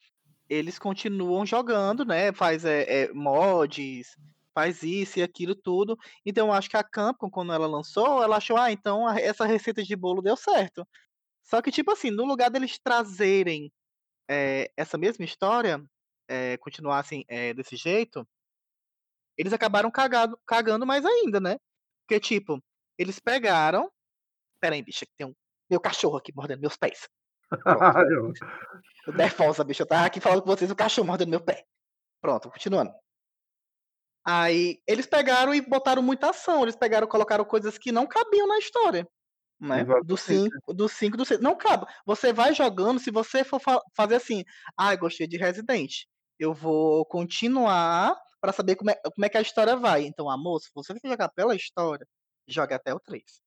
[SPEAKER 3] eles continuam jogando, né, faz, eh eh, mods, faz isso e aquilo tudo. Então acho que a Capcom quando ela lançou, ela achou: "Ah, então a essa receita de bolo deu certo". Só que tipo assim, no lugar deles trazerem, eh, essa mesma história, eh, continuassem, eh, desse jeito eles acabaram cagado cagando mais ainda, né. Porque tipo, eles pegaram espera aí bicha que tem um meu cachorro aqui mordendo meus pés. Pronto. [LAUGHS]
[SPEAKER 2] Eu
[SPEAKER 3] bicha, eu estava aqui falando com vocês, o cachorro mordendo meu pé. Pronto, continuando. Aí, eles pegaram e botaram muita ação, eles pegaram colocaram coisas que não cabiam na história, né, do
[SPEAKER 2] Exatamente.
[SPEAKER 3] 5 do 5 do 6, não cabe. Você vai jogando, se você for fa fazer assim: "Ai, gostei de Resident, eu vou continuar pra saber como é como é que a história vai". Então amor, se você for jogar pela história, jogue até o 3.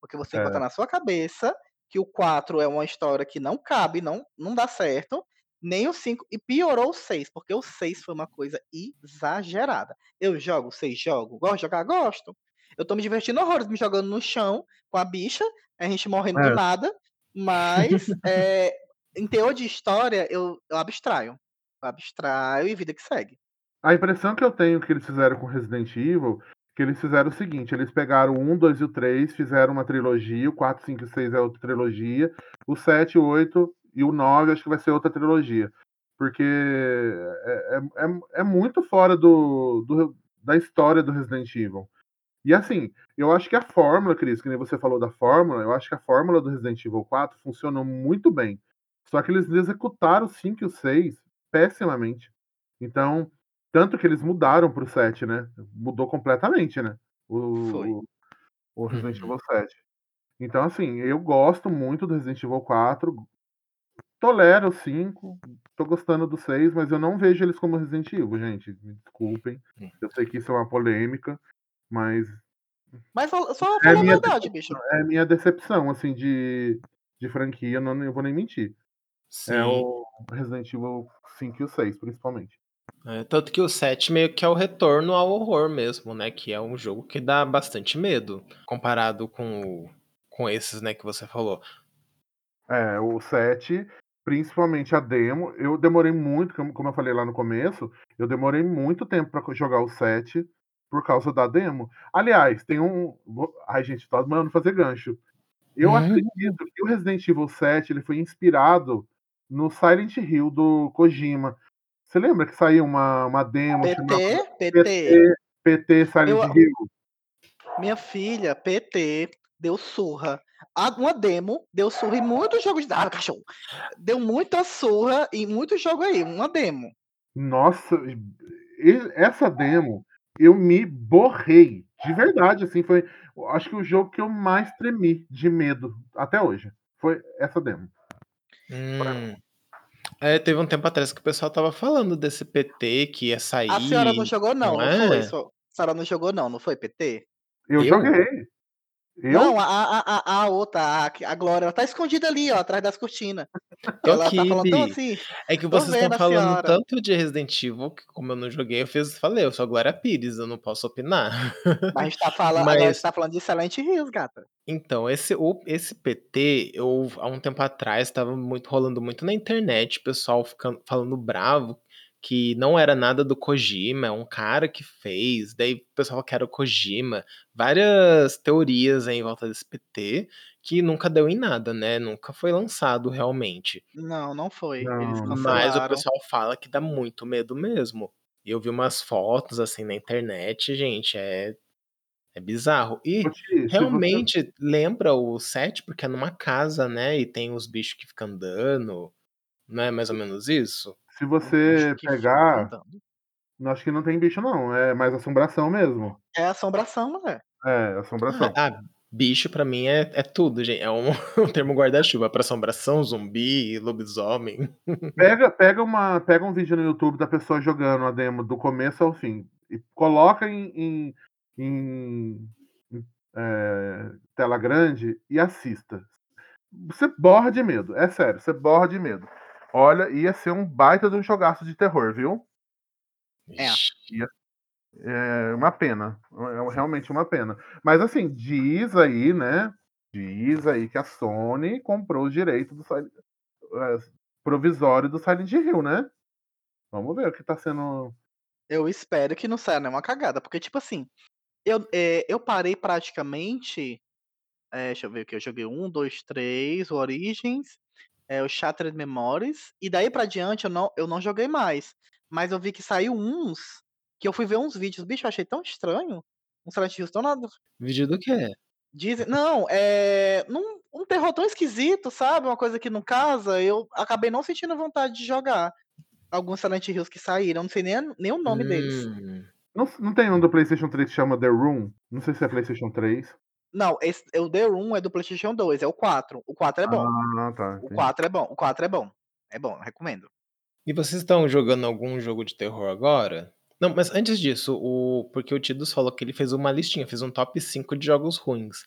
[SPEAKER 3] Porque você botar
[SPEAKER 2] É.
[SPEAKER 3] na sua cabeça que o 4 é uma história que não cabe, não não dá certo, nem o 5 e piorou o 6, porque o 6 foi uma coisa exagerada. Eu jogo 6? Jogo. Gosto de jogar? Gosto. Eu tô me divertindo horrores me jogando no chão com a bicha, a gente morrendo do
[SPEAKER 2] É.
[SPEAKER 3] nada, mas, eh, em teor de história eu eu abstraio. Eu abstraio e vida que segue.
[SPEAKER 2] A impressão que eu tenho que eles fizeram com Resident Evil, que eles fizeram o seguinte, eles pegaram o 1, 2 e o 3, fizeram uma trilogia, o 4, 5 e 6 é outra trilogia, o 7, o 8 e o 9 acho que vai ser outra trilogia. Porque é é é é muito fora do do da história do Resident Evil. E assim, eu acho que a fórmula, Cris, que nem você falou da fórmula, eu acho que a fórmula do Resident Evil 4 funcionou muito bem. Só que eles executaram o 5 e o 6 pessimamente. Então, tanto que eles mudaram para o 7, né, mudou completamente, né,
[SPEAKER 3] Foi.
[SPEAKER 2] o o o Resident
[SPEAKER 1] Uhum.
[SPEAKER 2] Evil 7. Então assim, eu gosto muito do Resident Evil 4 tolero o 5, tô gostando do 6, mas eu não vejo eles como Resident Evil, gente, me desculpem. Eu sei que isso é uma polêmica, mas
[SPEAKER 3] Mas fala só
[SPEAKER 2] é
[SPEAKER 3] fala a
[SPEAKER 2] minha
[SPEAKER 3] verdade, bicho.
[SPEAKER 2] é minha decepção, assim, de de franquia, não eu vou nem mentir.
[SPEAKER 1] Sim.
[SPEAKER 2] É o Resident Evil 5 e o 6, principalmente.
[SPEAKER 1] É, tanto que o 7 meio que é o retorno ao horror mesmo, né? Que é um jogo que dá bastante medo, comparado com, o- com esses, né, que você falou.
[SPEAKER 2] É, o 7, principalmente a demo, eu demorei muito, como como eu falei lá no começo, eu demorei muito tempo pra co jogar o 7 por causa da demo. Aliás, tem um ai gente, tô amando fazer gancho. Eu
[SPEAKER 1] Uhum.
[SPEAKER 2] acredito que o Resident Evil 7 ele foi inspirado no Silent Hill do Kojima. Você lembra que saiu uma uma demo chamada
[SPEAKER 3] PT, PT.
[SPEAKER 2] PT PT Silent
[SPEAKER 3] Eu
[SPEAKER 2] Hill?
[SPEAKER 3] minha filha, PT, deu surra. Uma demo deu surra em muitos jogos de ah, cachorro. Deu muita surra em muitos jogos aí, uma demo.
[SPEAKER 2] Nossa, essa demo, eu me borrei, de verdade, assim, foi acho que o jogo que eu mais tremi de medo até hoje, foi essa demo.
[SPEAKER 1] Hum. É, teve um tempo atrás que o pessoal tava falando desse PT que ia sair.
[SPEAKER 3] A senhora não jogou não, não,
[SPEAKER 1] não
[SPEAKER 3] foi?
[SPEAKER 1] é?
[SPEAKER 3] So- A senhora não jogou não, não foi PT?
[SPEAKER 2] Eu
[SPEAKER 1] Eu?
[SPEAKER 2] joguei. Eu?
[SPEAKER 3] Não, a, a, a, outra, a, a Glória, ela tá escondida ali, ó, atrás das cortinas. [LAUGHS]
[SPEAKER 1] Tô
[SPEAKER 3] Ela
[SPEAKER 1] aqui,
[SPEAKER 3] tá falando tão assim.
[SPEAKER 1] É que vocês estão falando
[SPEAKER 3] senhora.
[SPEAKER 1] tanto de Resident Evil que, como eu não joguei, eu fiz, falei, eu sou a Glória Pires, eu não posso opinar. [LAUGHS]
[SPEAKER 3] Mas a gente tá falando, agora a
[SPEAKER 1] Mas-
[SPEAKER 3] gente tá falando de Silent Hills, gata.
[SPEAKER 1] Então, esse, o- esse PT, eu há um tempo atrás estava muito rolando muito na internet, pessoal ficando, falando bravo que não era nada do Kojima, é um cara que fez, daí o pessoal falou que era o Kojima, várias teorias aí em volta desse PT que nunca deu em nada, né? Nunca foi lançado realmente.
[SPEAKER 3] Não, não foi.
[SPEAKER 2] Não,
[SPEAKER 1] Mas o pessoal fala que dá muito medo mesmo. E eu vi umas fotos assim na internet, gente, é, é bizarro. E
[SPEAKER 2] se você
[SPEAKER 1] realmente lembra o 7, porque é numa casa, né? E tem os bichos que ficam andando. Não é mais ou menos isso?
[SPEAKER 2] Se você pegar,
[SPEAKER 3] andando.
[SPEAKER 2] acho que não tem bicho não, é mais assombração mesmo.
[SPEAKER 3] É assombração, mulher.
[SPEAKER 2] É, assombração.
[SPEAKER 1] Ah, bicho pra mim é, é tudo, gente. É um, [LAUGHS] um termo guarda-chuva pra assombração, zumbi, lobisomem.
[SPEAKER 2] Pega pega uma pega um vídeo no YouTube da pessoa jogando a demo do começo ao fim e coloca em em em eh, tela grande e assista. Você borra de medo, é sério, você borra de medo. Olha, ia ser um baita de um jogaço de terror, viu?
[SPEAKER 3] É.
[SPEAKER 1] Ixi.
[SPEAKER 2] É uma pena, é realmente uma pena. Mas assim, diz aí, né? Diz aí que a Sony comprou os direitos do Silent, eh, provisório do Silent Hill, né? Vamos ver o que tá sendo.
[SPEAKER 3] Eu espero que não saia nenhuma cagada, porque, tipo assim, eu, eh, eu parei praticamente. eh, deixa eu ver aqui, eu joguei um, dois, três, o Origins, eh, o Shattered Memories, e daí pra diante eu não, eu não joguei mais. Mas eu vi que saiu uns, que eu fui ver uns vídeos, bicho, eu achei tão estranho. Um Silent Hill tão nada.
[SPEAKER 1] Vídeo do quê?
[SPEAKER 3] Dizem, não, é. Num, um terror tão esquisito, sabe? Uma coisa que não casa, eu acabei não sentindo vontade de jogar. Alguns Silent Hills que saíram, não sei nem, nem o nome deles.
[SPEAKER 1] Hum.
[SPEAKER 2] Não, não tem um do PlayStation 3 que chama The Room? Não sei se é PlayStation 3.
[SPEAKER 3] Não, esse, o The Room é do PlayStation 2, é o 4. O 4 é bom.
[SPEAKER 2] Ah, tá.
[SPEAKER 3] O
[SPEAKER 2] entendi.
[SPEAKER 3] 4 é bom. O 4 é bom. É bom, recomendo.
[SPEAKER 1] E vocês estão jogando algum jogo de terror agora? Não, mas antes disso, o porque o Tidus falou que ele fez uma listinha, fez um top 5 de jogos ruins.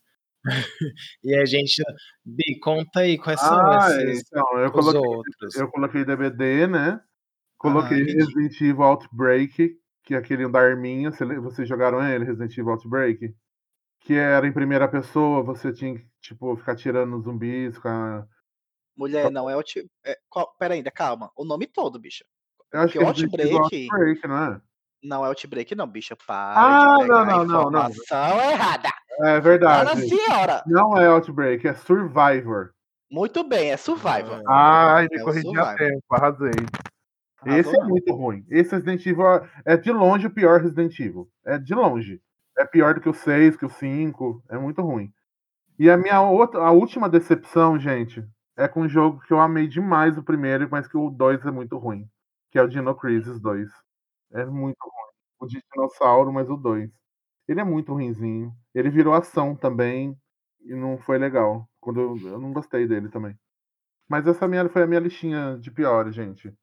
[SPEAKER 1] [LAUGHS] E a gente Bi, conta aí quais são
[SPEAKER 2] Ah,
[SPEAKER 1] esses
[SPEAKER 2] então, eu
[SPEAKER 1] os
[SPEAKER 2] coloquei,
[SPEAKER 1] outros.
[SPEAKER 2] eu coloquei DVD, né? Coloquei
[SPEAKER 3] entendi.
[SPEAKER 2] Resident Evil Outbreak, que é aquele da arminha. Vocês jogaram ele, Resident Evil Outbreak? Que era em primeira pessoa, você tinha que, tipo, ficar tirando zumbis, ficar...
[SPEAKER 3] Mulher, não é o tipo. É, qual, pera ainda, calma. O nome todo, bicho.
[SPEAKER 2] Eu acho
[SPEAKER 3] Porque
[SPEAKER 2] que é Resident Evil
[SPEAKER 3] Outbreak
[SPEAKER 2] Outbreak, não é?
[SPEAKER 3] não é Outbreak, não, bicho. Para
[SPEAKER 2] Ah,
[SPEAKER 3] de pegar
[SPEAKER 2] não, não, não, não.
[SPEAKER 3] informação errada.
[SPEAKER 2] É verdade.
[SPEAKER 3] senhora.
[SPEAKER 2] Não é Outbreak, é Survivor.
[SPEAKER 3] Muito bem, é Survivor.
[SPEAKER 1] Ah,
[SPEAKER 2] Ai, me
[SPEAKER 3] É o
[SPEAKER 2] corrigi a tempo, arrasei.
[SPEAKER 3] Arrasou
[SPEAKER 2] Esse é muito ruim. Esse Resident Evil é de longe o pior Resident Evil. É de longe. É pior do que o 6, que o 5. É muito ruim. E a minha outra, a última decepção, gente, é com um jogo que eu amei demais o primeiro, mas que o 2 é muito ruim. Que é o Dino Crisis 2. É muito ruim. O de dinossauro, mas o 2. Ele é muito ruinzinho. Ele virou ação também. E não foi legal. Quando eu, eu não gostei dele também. Mas essa minha foi a minha listinha de piores, gente.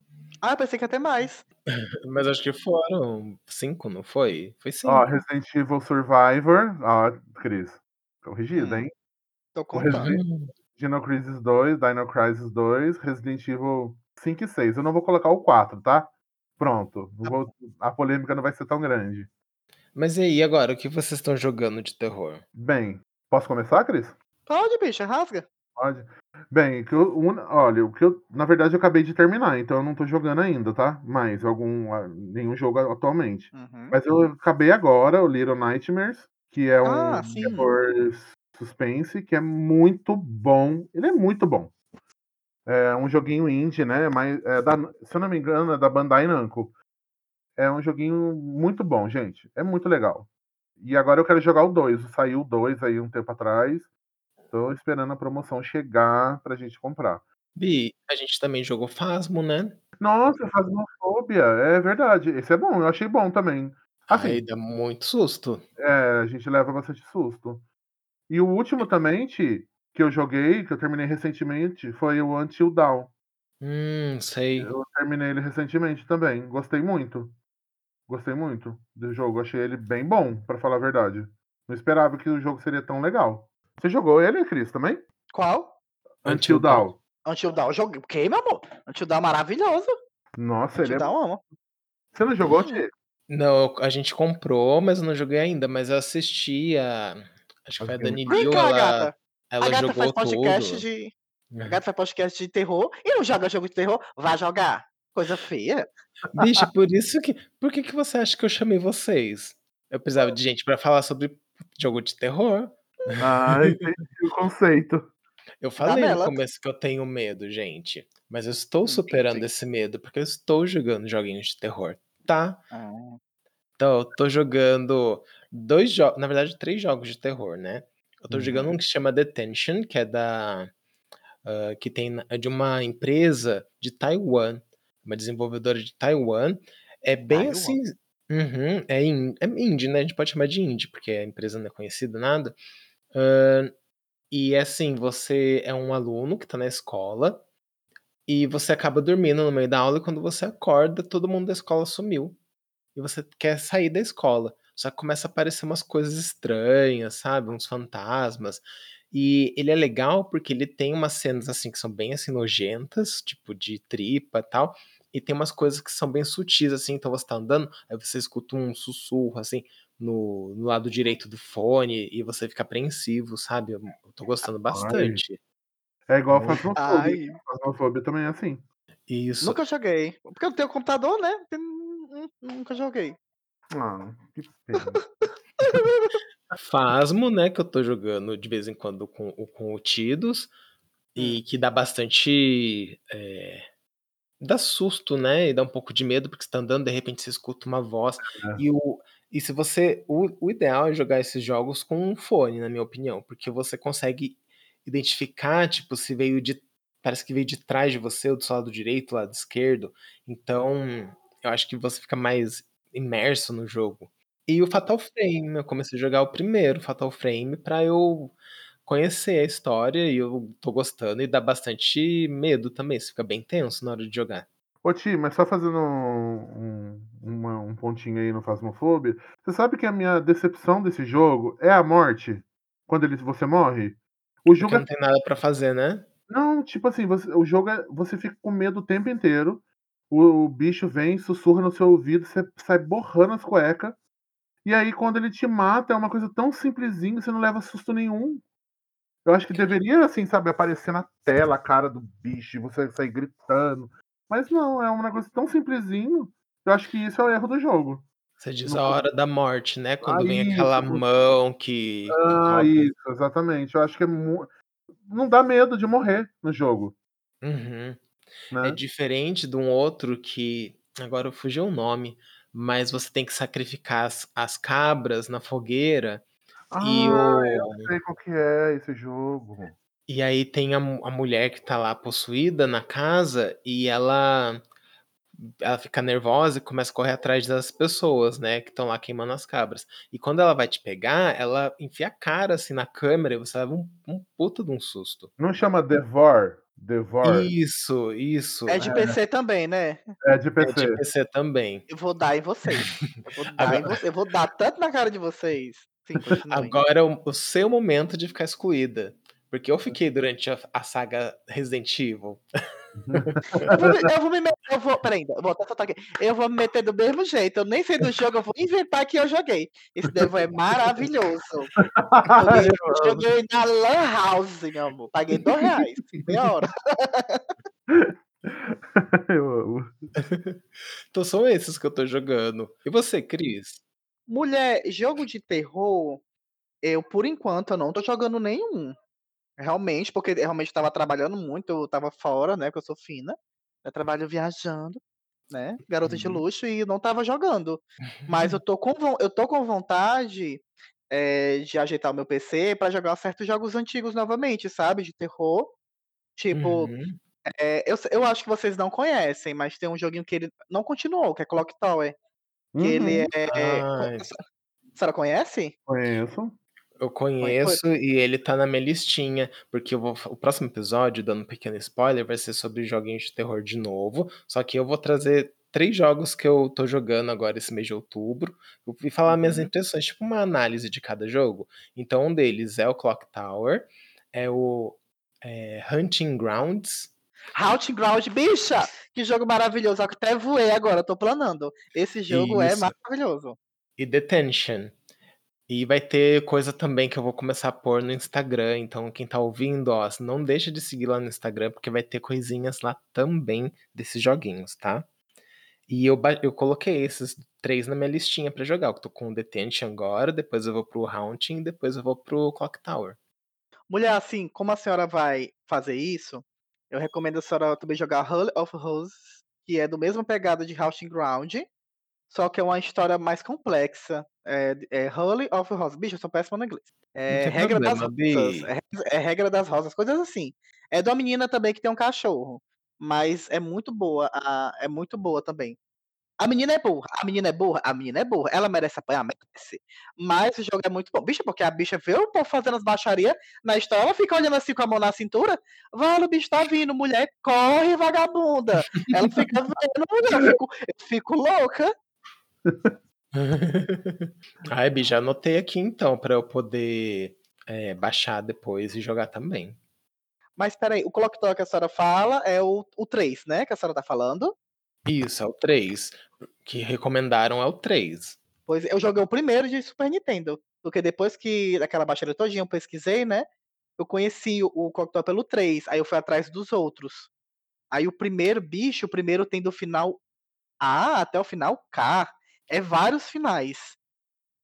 [SPEAKER 3] Ah, pensei que ia ter mais. [LAUGHS]
[SPEAKER 1] Mas acho que foram 5, não foi? Foi 5.
[SPEAKER 2] Ó, Resident Evil Survivor. Ó, Cris. Corrigida,
[SPEAKER 3] Hum.
[SPEAKER 2] hein?
[SPEAKER 3] Tô
[SPEAKER 2] O
[SPEAKER 3] contando.
[SPEAKER 2] Resident Dino Crisis 2, Dino Crisis 2, Resident Evil 5 e 6. Eu não vou colocar o 4, tá? Pronto. Não vou- a polêmica não vai ser tão grande.
[SPEAKER 1] Mas e aí, agora, o que vocês estão jogando de terror?
[SPEAKER 2] Bem, posso começar, Cris?
[SPEAKER 3] Pode, bicha, rasga.
[SPEAKER 2] Pode. Bem, que eu, un- olha, o que eu, na verdade, eu acabei de terminar, então eu não tô jogando ainda, tá? Mais algum, ah, nenhum jogo atualmente.
[SPEAKER 3] Uhum.
[SPEAKER 2] Mas eu acabei agora o Little Nightmares, que é um
[SPEAKER 3] Ah,
[SPEAKER 2] terror suspense, que é muito bom. Ele é muito bom. É um joguinho indie, né? Mas é da- se eu não me engano, é da Bandai Namco. É um joguinho muito bom, gente. É muito legal. E agora eu quero jogar o 2. Saiu o 2 aí um tempo atrás. Tô esperando a promoção chegar pra gente comprar.
[SPEAKER 1] Bi, a gente também jogou Phasmo, né?
[SPEAKER 2] Nossa, Phasmophobia, é verdade. Esse é bom, eu achei bom também. Assim,
[SPEAKER 1] Ai, dá muito susto.
[SPEAKER 2] É, a gente leva bastante susto. E o último também, Ti, que eu joguei, que eu terminei recentemente, foi o Until Dawn.
[SPEAKER 1] Hum, sei.
[SPEAKER 2] Eu terminei ele recentemente também. Gostei muito. Gostei muito do jogo. Achei ele bem bom, pra falar a verdade. Não esperava que o jogo seria tão legal. Você jogou ele, Cris, também?
[SPEAKER 3] Qual?
[SPEAKER 1] Until
[SPEAKER 2] Until Dawn.
[SPEAKER 3] Until Dawn. eu Joguei. O que, meu amor? Until Dawn é maravilhoso.
[SPEAKER 2] Nossa, ele
[SPEAKER 3] Until
[SPEAKER 2] é.
[SPEAKER 3] Dawn amo.
[SPEAKER 2] Você não jogou. Ti?
[SPEAKER 1] Não, a gente comprou, mas eu não joguei ainda. Mas eu assisti a. Acho que foi a Dani Liu, ela,
[SPEAKER 3] gata.
[SPEAKER 1] ela
[SPEAKER 3] a gata
[SPEAKER 1] jogou
[SPEAKER 3] faz podcast
[SPEAKER 1] tudo.
[SPEAKER 3] de. A gata faz podcast de terror e não joga jogo de terror. Vai jogar. Coisa feia.
[SPEAKER 1] Bicho, por isso que. Por que, que você acha que eu chamei vocês? Eu precisava de gente pra falar sobre jogo de terror.
[SPEAKER 2] Ah, entendi o conceito.
[SPEAKER 1] Eu falei no começo que eu tenho medo, gente. Mas eu estou
[SPEAKER 3] Entendi.
[SPEAKER 1] superando esse medo porque eu estou jogando joguinhos de terror, tá?
[SPEAKER 3] Ah,
[SPEAKER 1] Então, eu tô jogando dois jogos, na verdade, três jogos de terror, né? Eu tô jogando
[SPEAKER 3] Uhum.
[SPEAKER 1] um que se chama Detention, que é da. ah, que tem é de uma empresa de Taiwan, uma desenvolvedora de Taiwan. É bem
[SPEAKER 3] Taiwan.
[SPEAKER 1] assim. Uhum, é, in, é indie, né? A gente pode chamar de indie, porque a empresa não é conhecida, nada. Ah, e é assim, você é um aluno que tá na escola e você acaba dormindo no meio da aula e quando você acorda, todo mundo da escola sumiu. E você quer sair da escola. Só que começa a aparecer umas coisas estranhas, sabe? Uns fantasmas. E ele é legal porque ele tem umas cenas assim que são bem assim nojentas, tipo de tripa e tal. E tem umas coisas que são bem sutis, assim, então você tá andando, aí você escuta um sussurro, assim, no, no lado direito do fone, e você fica apreensivo, sabe? Eu, eu tô gostando bastante.
[SPEAKER 2] É igual a
[SPEAKER 1] Muito.
[SPEAKER 2] Phasmophobia.
[SPEAKER 3] Ai,
[SPEAKER 2] Phasmophobia também é assim.
[SPEAKER 1] Isso.
[SPEAKER 3] nunca joguei. Porque eu não tenho computador, né? Nunca joguei.
[SPEAKER 2] Ah, que pena.
[SPEAKER 1] Phasmo, né, que eu tô jogando de vez em quando com, o- com o Tidus, e que dá bastante. é, dá susto, né? E dá um pouco de medo, porque você tá andando, de repente você escuta uma voz.
[SPEAKER 2] É.
[SPEAKER 1] E, o, e se você. O, o ideal é jogar esses jogos com um fone, na minha opinião, porque você consegue identificar, tipo, se veio de. Parece que veio de trás de você, ou do seu lado direito, lado esquerdo. Então, eu acho que você fica mais imerso no jogo. E o Fatal Frame, eu comecei a jogar o primeiro Fatal Frame pra eu conhecer a história e eu tô gostando e dá bastante medo também, você fica bem tenso na hora de jogar.
[SPEAKER 2] Ô Ti, mas só fazendo um, um, uma- um pontinho aí no Phasmophobia, você sabe que a minha decepção desse jogo é a morte? Quando ele, você morre? O jogo
[SPEAKER 1] Porque
[SPEAKER 2] é
[SPEAKER 1] não tem nada pra fazer, né?
[SPEAKER 2] Não, tipo assim, você- o jogo é. Você fica com medo o tempo inteiro. O, o bicho vem, sussurra no seu ouvido, você sai borrando as cuecas. E aí, quando ele te mata, é uma coisa tão simplesinha, você não leva susto nenhum. Eu acho que deveria, assim, sabe, aparecer na tela a cara do bicho e você sair gritando. Mas não, é um negócio tão simplesinho. Eu acho que isso é o erro do jogo.
[SPEAKER 1] Você diz
[SPEAKER 2] Não
[SPEAKER 1] a hora da morte, né? Quando
[SPEAKER 2] Ah,
[SPEAKER 1] vem
[SPEAKER 2] isso,
[SPEAKER 1] aquela mão que, que
[SPEAKER 2] Ah,
[SPEAKER 1] cobre.
[SPEAKER 2] isso, exatamente. Eu acho que é mu... não dá medo de morrer no jogo,
[SPEAKER 1] Uhum. É
[SPEAKER 2] né?
[SPEAKER 1] diferente de um outro que. Agora fugiu o nome, mas você tem que sacrificar as, as cabras na fogueira e
[SPEAKER 2] Ah,
[SPEAKER 1] o.
[SPEAKER 2] eu sei qual que é esse jogo.
[SPEAKER 1] E aí tem a, a mulher que tá lá possuída na casa e ela ela fica nervosa e começa a correr atrás das pessoas, né, que estão lá queimando as cabras. E quando ela vai te pegar, ela enfia a cara assim na câmera e você leva um, um puta de um susto.
[SPEAKER 2] Não chama Devor? Devour?
[SPEAKER 1] Isso, isso.
[SPEAKER 3] É de
[SPEAKER 2] É.
[SPEAKER 3] PC também, né?
[SPEAKER 2] É de
[SPEAKER 1] É
[SPEAKER 2] PC.
[SPEAKER 1] de PC também.
[SPEAKER 3] Eu vou dar em vocês. Eu vou dar em
[SPEAKER 1] Agora
[SPEAKER 3] vocês. Eu vou dar tanto na cara de vocês. Sim,
[SPEAKER 1] agora é o o seu momento de ficar excluída, porque eu fiquei durante a a saga Resident Evil.
[SPEAKER 3] Eu vou me eu vou me meter eu vou eu vou até soltar aqui. Eu vou me meter do mesmo jeito, eu nem sei do jogo, eu vou inventar que eu joguei. Esse Devour é maravilhoso. Joguei
[SPEAKER 2] Eu [LAUGHS]
[SPEAKER 3] joguei na lan house, meu amor, paguei R$2, meia hora. [LAUGHS]
[SPEAKER 2] Eu amo.
[SPEAKER 1] Então são esses que eu tô jogando. E você, Cris?
[SPEAKER 3] Mulher, jogo de terror, eu por enquanto eu não tô jogando nenhum. Realmente, porque realmente eu estava trabalhando muito, eu estava fora, né, porque eu sou fina. Eu trabalho viajando, né, garota de
[SPEAKER 1] Uhum.
[SPEAKER 3] luxo e não estava jogando. Mas eu [LAUGHS] tô com eu tô com vontade, eh, de ajeitar o meu PC pra jogar certos jogos antigos novamente, sabe, de terror. Tipo,
[SPEAKER 1] Uhum.
[SPEAKER 3] eh, eu eu acho que vocês não conhecem, mas tem um joguinho que ele não continuou, que é Clock Tower, que ele
[SPEAKER 2] Uhum.
[SPEAKER 3] é co
[SPEAKER 1] Ai.
[SPEAKER 3] a se a senhora conhece?
[SPEAKER 2] Conheço.
[SPEAKER 1] Eu conheço e ele tá na minha listinha, porque vou o próximo episódio, dando um pequeno spoiler, vai ser sobre joguinhos de terror de novo, só que eu vou trazer 3 jogos que eu tô jogando agora esse mês de outubro, e falar minhas
[SPEAKER 3] Uhum.
[SPEAKER 1] impressões, tipo uma análise de cada jogo. Então um deles é o Clock Tower, é o, eh, Hunting Grounds.
[SPEAKER 3] Hunting Ground, bicha! Que jogo maravilhoso, até voei agora, tô planando. Esse jogo é
[SPEAKER 1] Isso.
[SPEAKER 3] maravilhoso.
[SPEAKER 1] E Detention. E vai ter coisa também que eu vou começar a pôr no Instagram, então quem tá ouvindo, ó, não deixa de seguir lá no Instagram, porque vai ter coisinhas lá também desses joguinhos, tá. E eu eu coloquei esses 3 na minha listinha pra jogar, eu tô com o Detention agora, depois eu vou para o Haunting, depois eu vou para o Clock Tower.
[SPEAKER 3] Mulher, assim, como a senhora vai fazer isso, eu recomendo a senhora também jogar Holy of Roses, que é do mesma pegada de Hunting Ground, só que é uma história mais complexa. É é Holy of Roses. Bicho, eu sou péssima no inglês. É Regra das
[SPEAKER 1] problema,
[SPEAKER 3] Rosas,
[SPEAKER 1] Bi.
[SPEAKER 3] é é Regra das Rosas, coisas assim. É de uma menina também que tem um cachorro, mas é muito boa a é muito boa também. A menina é burra, a menina é burra, a menina é burra, ela merece apanhar? Merece. Mas o jogo é muito bom. Bicho, porque a bicha vê o povo fazendo as baixaria na história, ela fica olhando assim com a mão na cintura, vale, o bicho tá vindo, mulher, corre, vagabunda. Ela fica vendo, mulher, eu fico eu fico louca. [LAUGHS]
[SPEAKER 1] Ai, Bi, já anotei aqui então, pra eu poder, eh, baixar depois e jogar também.
[SPEAKER 3] Mas espera aí, o Clock Tower que a senhora fala é o o 3, né, que a senhora tá falando?
[SPEAKER 1] Isso, é o 3. Que recomendaram é o 3.
[SPEAKER 3] Pois é, eu joguei o primeiro de Super Nintendo, porque depois que daquela baixaria todinha eu pesquisei, né, eu conheci o o Clock Tower pelo 3, aí eu fui atrás dos outros. Aí o primeiro bicho, o primeiro tem do final A até o final K, é vários finais.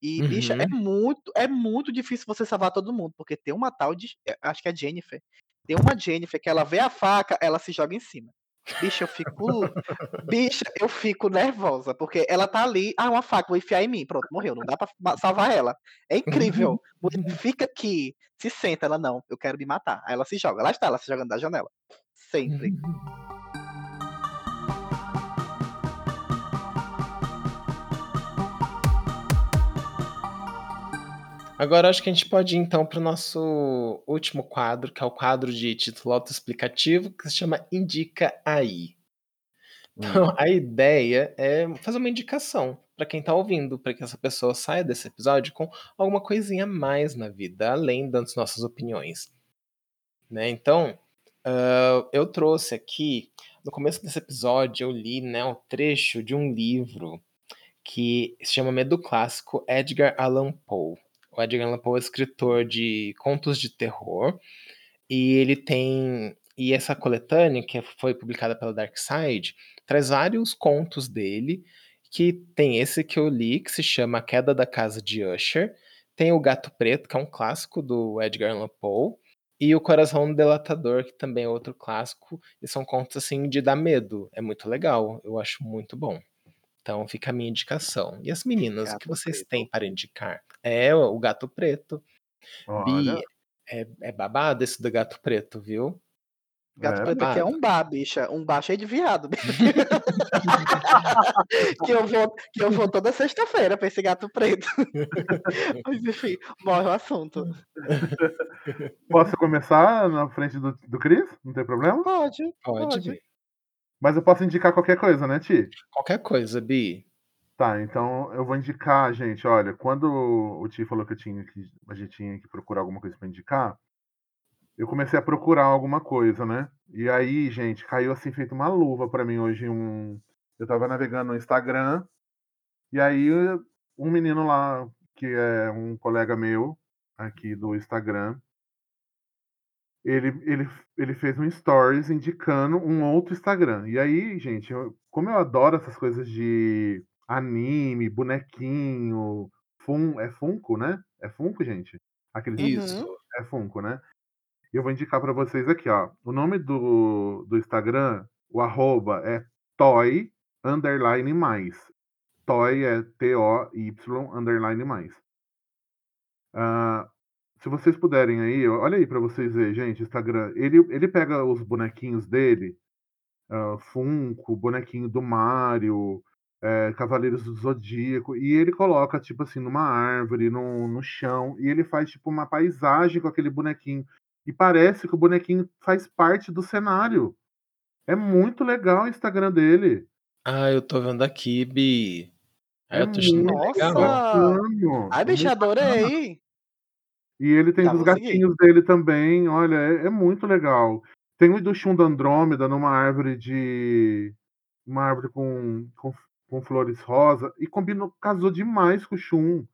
[SPEAKER 3] E, bicha, é
[SPEAKER 1] Uhum.
[SPEAKER 3] muito é muito difícil você salvar todo mundo, porque tem uma tal de eh, acho que é Jennifer. Tem uma Jennifer que ela vê a faca, ela se joga em cima. Bicha, eu fico bicha, eu fico nervosa, porque ela tá ali: "Ah, uma faca, vou enfiar em mim", pronto, morreu, não dá pra salvar ela. É incrível. [LAUGHS] Fica aqui, se senta, ela: "Não, eu quero me matar". Aí ela se joga, lá está ela se jogando da janela. Sempre.
[SPEAKER 1] Agora acho que a gente pode ir então para o nosso último quadro, que é o quadro de título autoexplicativo, que se chama Indica Aí. Então,
[SPEAKER 2] Hum.
[SPEAKER 1] a ideia é fazer uma indicação pra quem tá ouvindo, pra que essa pessoa saia desse episódio com alguma coisinha a mais na vida, além das nossas opiniões. Né, então, hã, eu trouxe aqui no começo desse episódio eu li, né, um trecho de um livro que se chama Medo Clássico, Edgar Allan Poe. O Edgar Allan Poe é escritor de contos de terror, e ele tem e essa coletânea, que foi publicada pela Dark Side, traz vários contos dele, que tem esse que eu li, que se chama A Queda da Casa de Usher, tem O Gato Preto, que é um clássico do Edgar Allan Poe, e O Coração Delatador, que também é outro clássico, e são contos, assim, de dar medo. É muito legal, eu acho muito bom. Então fica a minha indicação. E as meninas, o que
[SPEAKER 3] Gato
[SPEAKER 1] vocês
[SPEAKER 3] Preto.
[SPEAKER 1] têm para indicar? É, O Gato Preto. Bi, é é babado esse do Gato Preto, viu?
[SPEAKER 3] Gato
[SPEAKER 2] É,
[SPEAKER 3] preto aqui é um bar, bicha, um bar cheio de viado. [LAUGHS] que eu vou que eu vou toda sexta-feira pra esse gato preto. [LAUGHS] Mas enfim, morre o assunto.
[SPEAKER 2] Posso começar na frente do do Cris? Não tem problema?
[SPEAKER 3] Pode,
[SPEAKER 1] Pode,
[SPEAKER 3] pode.
[SPEAKER 2] Mas eu posso indicar qualquer coisa, né, Ti?
[SPEAKER 1] Qualquer coisa, Bi.
[SPEAKER 2] Tá, então eu vou indicar, gente, olha, quando o Ti falou que eu tinha que a gente tinha que procurar alguma coisa pra indicar, eu comecei a procurar alguma coisa, né. E aí, gente, caiu assim feito uma luva pra mim hoje um eu estava navegando no Instagram, e aí um menino lá, que é um colega meu, aqui do Instagram ele ele ele fez um stories indicando um outro Instagram. E aí, gente, eu como eu adoro essas coisas de anime, bonequinho, fun é Funko, né? É Funko, gente? Aqueles
[SPEAKER 1] Isso.
[SPEAKER 3] Uhum.
[SPEAKER 2] é Funko, né? E eu vou indicar pra vocês aqui, ó. O nome do do Instagram, o arroba é toy underline mais. Toy é T-O-Y underline mais. Ah, se vocês puderem aí, olha aí pra vocês verem, gente, Instagram. Ele ele pega os bonequinhos dele, hã, Funko, bonequinho do Mario, eh, Cavaleiros do Zodíaco, e ele coloca, tipo assim, numa árvore, no no chão, e ele faz, tipo, uma paisagem com aquele bonequinho. E parece que o bonequinho faz parte do cenário. É muito legal o Instagram dele.
[SPEAKER 1] Ah, eu tô vendo aqui, Bi. Ah,
[SPEAKER 2] É
[SPEAKER 1] eu tô achando legal.
[SPEAKER 3] Nossa! Ai,
[SPEAKER 2] é bacana.
[SPEAKER 3] adorei.
[SPEAKER 2] E ele tem dos
[SPEAKER 3] vou seguir.
[SPEAKER 2] gatinhos dele também, olha, é é muito legal. Tem o do Shun da Andrômeda numa árvore de uma árvore com com com flores rosa, e combinou casou demais com o Shun.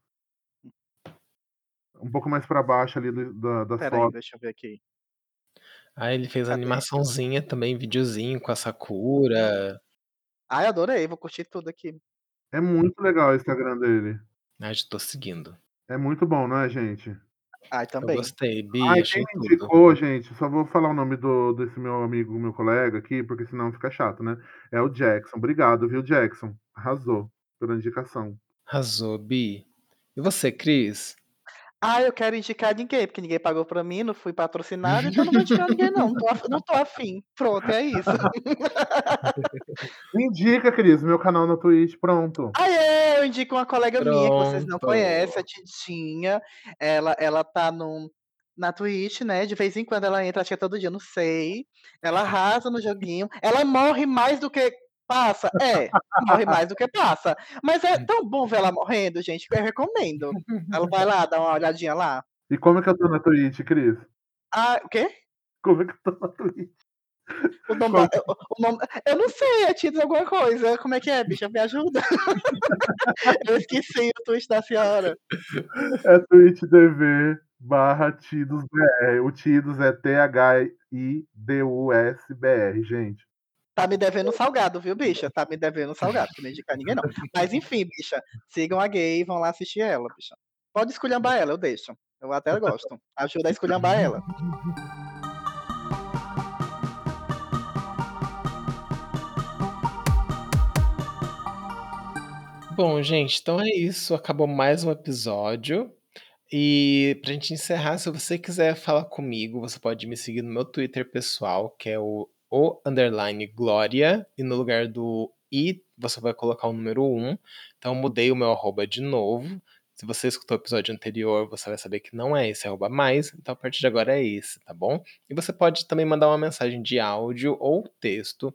[SPEAKER 2] Um pouco mais pra baixo ali do da das
[SPEAKER 3] Espera aí, deixa eu ver aqui.
[SPEAKER 1] Ah, ele fez
[SPEAKER 3] Cadê?
[SPEAKER 1] animaçãozinha também, videozinho com a Sakura.
[SPEAKER 3] Ai, adorei, vou curtir tudo aqui.
[SPEAKER 2] É muito legal o Instagram dele.
[SPEAKER 1] Ah, já tô seguindo.
[SPEAKER 2] É muito bom, não é, gente?
[SPEAKER 3] Ai,
[SPEAKER 1] Eu
[SPEAKER 3] também.
[SPEAKER 1] gostei, Bi,
[SPEAKER 2] Ai, quem indicou, gente, só vou falar o nome do desse meu amigo, meu colega aqui, porque senão fica chato, né. É o Jackson. Obrigado, viu, Jackson. Arrasou pela indicação.
[SPEAKER 1] Arrasou, Bi. E você, Cris?
[SPEAKER 3] Ah, eu quero indicar ninguém, porque ninguém pagou pra mim, não fui patrocinado, então não vou indicar ninguém não, não tô af não tô afim. Pronto, é isso. [LAUGHS]
[SPEAKER 2] Indica, Cris, meu canal na Twitch, pronto.
[SPEAKER 3] Aê, eu indico uma colega minha que vocês não conhecem, a
[SPEAKER 1] Pronto.
[SPEAKER 3] Tidinha. Ela ela tá num na Twitch, né, de vez em quando ela entra, acho que é todo dia, não sei. Ela arrasa no joguinho. Ela morre mais do que passa? É, morre mais do que passa. Mas é tão bom ver ela morrendo, gente, que eu recomendo. Ela vai lá, dá uma olhadinha lá.
[SPEAKER 2] E como é que eu tô na Twitch, Cris?
[SPEAKER 3] Ah, o quê?
[SPEAKER 2] Como é que eu tô na Twitch?
[SPEAKER 3] O nome da o nome eu não sei, é Tidos alguma coisa. Como é que é, bicha? Me ajuda. [LAUGHS] Eu esqueci o Twitch da senhora.
[SPEAKER 2] É twitch.tv/tidosbr. O Tidos é T-H-I-D-U-S-B-R, gente.
[SPEAKER 3] Tá me devendo salgado, viu, bicha? Tá me devendo salgado, que não indicar ninguém não. Mas enfim, bicha, sigam a gay e vão lá assistir ela, bicha. Pode esculhambar ela, eu deixo. Eu até gosto. Ajuda a esculhambar ela.
[SPEAKER 1] Bom, gente, então é isso, acabou mais um episódio. E pra gente encerrar, se você quiser falar comigo, você pode me seguir no meu Twitter pessoal, que é o o underline Glória, e no lugar do i, você vai colocar o número 1. Então eu mudei o meu arroba de novo. Se você escutou o episódio anterior, você vai saber que não é esse arroba mais, então a partir de agora é esse, tá bom? E você pode também mandar uma mensagem de áudio ou texto,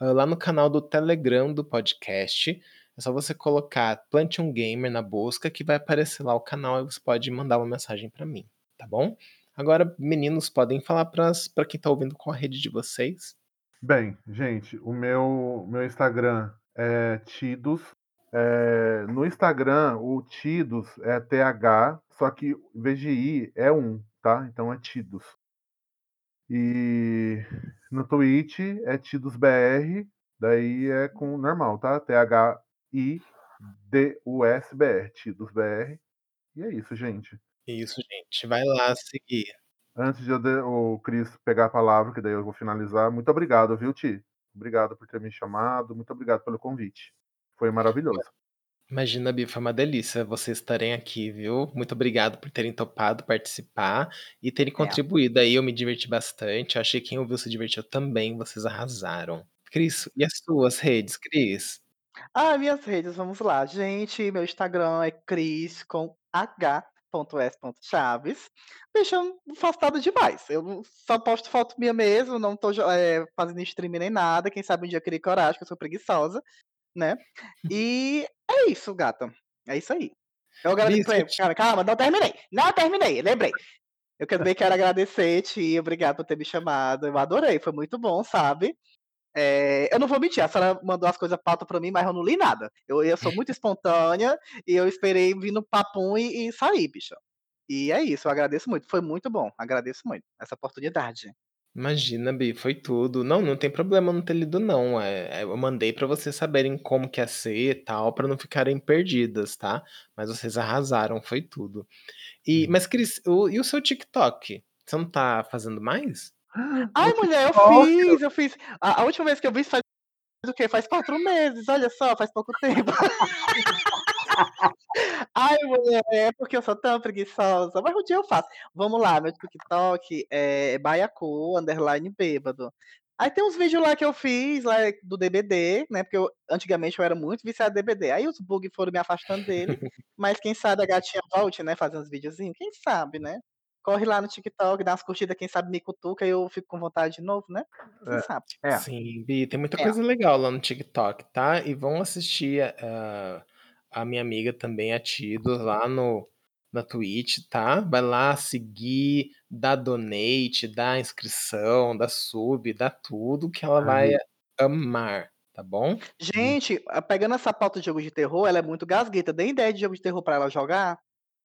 [SPEAKER 1] hã, lá no canal do Telegram do podcast. É só você colocar Plante um Gamer na busca que vai aparecer lá o canal e você pode mandar uma mensagem pra mim, tá bom? Agora, meninos, podem falar para quem tá ouvindo qual a rede de vocês.
[SPEAKER 2] Bem, gente, o meu meu Instagram é Tidos. Eh, no Instagram, o Tidos é TH, só que em vez de i é 1, tá? Então é Tidos. E no Twitch é TidosBR, daí é com normal, tá? T-H-I-D-U-S-B-R, TidosBR. E é isso, gente.
[SPEAKER 1] Isso, gente, vai lá seguir.
[SPEAKER 2] Antes de eu de o Cris pegar a palavra, que daí eu vou finalizar, muito obrigado, viu, Ti? Obrigado por ter me chamado, muito obrigado pelo convite. Foi maravilhoso.
[SPEAKER 1] Imagina, Bi, foi uma delícia vocês estarem aqui, viu? Muito obrigado por terem topado participar e terem
[SPEAKER 3] É.
[SPEAKER 1] contribuído aí, eu me diverti bastante, achei que quem ouviu se divertiu também, vocês arrasaram. Cris, e as suas redes, Cris?
[SPEAKER 3] Ah, minhas redes, vamos lá. Gente, meu Instagram é cris com h.s.chaves. Não faço nada demais. Eu só posto foto minha mesmo, não tô eh, fazendo streaming nem nada. Quem sabe um dia eu criei coragem, que eu sou preguiçosa, né? E é isso, gata. É isso aí. Eu agradeço. Cara, calma, não terminei. Não terminei, lembrei. Eu também quero agradecer, Ti, obrigado por ter me chamado. Eu adorei, foi muito bom, sabe? É, eu não vou mentir, a senhora mandou as coisas pauta pra mim, mas eu não li nada. Eu, eu sou muito espontânea e eu esperei vir no papum e, e sair, bicha. E é isso, eu agradeço muito. Foi muito bom, agradeço muito essa oportunidade.
[SPEAKER 1] Imagina, Bi, foi tudo. Não, não tem problema não ter lido não, eh, eu mandei pra vocês saberem como que ia ser e tal, pra não ficarem perdidas, tá? Mas vocês arrasaram, foi tudo. E mas Cris, o e o seu TikTok? Você não tá fazendo mais?
[SPEAKER 3] Ai, mulher, eu fiz, eu fiz. A, a última vez que eu vi faz o quê? Faz quatro meses, olha só, faz pouco tempo. [LAUGHS] Ai, mulher, é porque eu sou tão preguiçosa, mas um dia eu faço. Vamos lá, meu TikTok é baiacu, underline bêbado. Aí tem uns vídeos lá que eu fiz, lá do DBD, né, porque eu antigamente eu era muito viciado em DBD, aí os bugs foram me afastando dele, [LAUGHS] mas quem sabe a gatinha volte, né, fazer uns videozinhos, quem sabe, né. Corre lá no TikTok, dá umas curtidas, quem sabe me cutuca e eu fico com vontade de novo, né, quem
[SPEAKER 2] É.
[SPEAKER 3] sabe.
[SPEAKER 2] É.
[SPEAKER 1] Sim, Bi, tem muita
[SPEAKER 3] É.
[SPEAKER 1] coisa legal lá no TikTok, tá? E vão assistir a a minha amiga também, a Tido, lá no na Twitch, tá? Vai lá seguir, dá donate, dá inscrição, dá sub, dá tudo que ela vai
[SPEAKER 2] Ai.
[SPEAKER 1] amar, tá bom?
[SPEAKER 3] Gente, ah, pegando essa pauta de jogo de terror, ela é muito gasgueta. Dê ideia de jogo de terror pra ela jogar.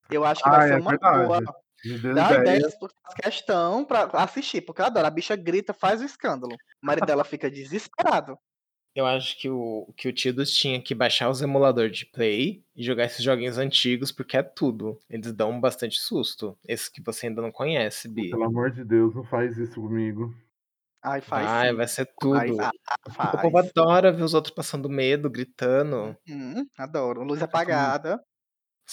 [SPEAKER 3] Eu acho que vai
[SPEAKER 2] Ai,
[SPEAKER 3] ser
[SPEAKER 2] é
[SPEAKER 3] uma boa.
[SPEAKER 2] verdade. Deu
[SPEAKER 3] Dá
[SPEAKER 2] ideia.
[SPEAKER 3] ideias, porque eu faço questão pra assistir, porque eu adoro. A bicha grita, faz o escândalo. O marido dela fica desesperado.
[SPEAKER 1] Eu acho que o que o Tidus tinha que baixar os emulador de Play e jogar esses joguinhos antigos, porque é tudo. Eles dão bastante susto. Esses que você ainda não conhece, Bi.
[SPEAKER 2] Pelo amor de Deus, não faz isso comigo.
[SPEAKER 3] Ai, faz
[SPEAKER 1] Vai,
[SPEAKER 3] sim.
[SPEAKER 1] vai ser
[SPEAKER 3] Faz,
[SPEAKER 1] tudo.
[SPEAKER 3] ah,
[SPEAKER 1] O povo
[SPEAKER 3] faz.
[SPEAKER 1] adora ver os outros passando medo, gritando.
[SPEAKER 3] Uhum, adoro. Luz apagada.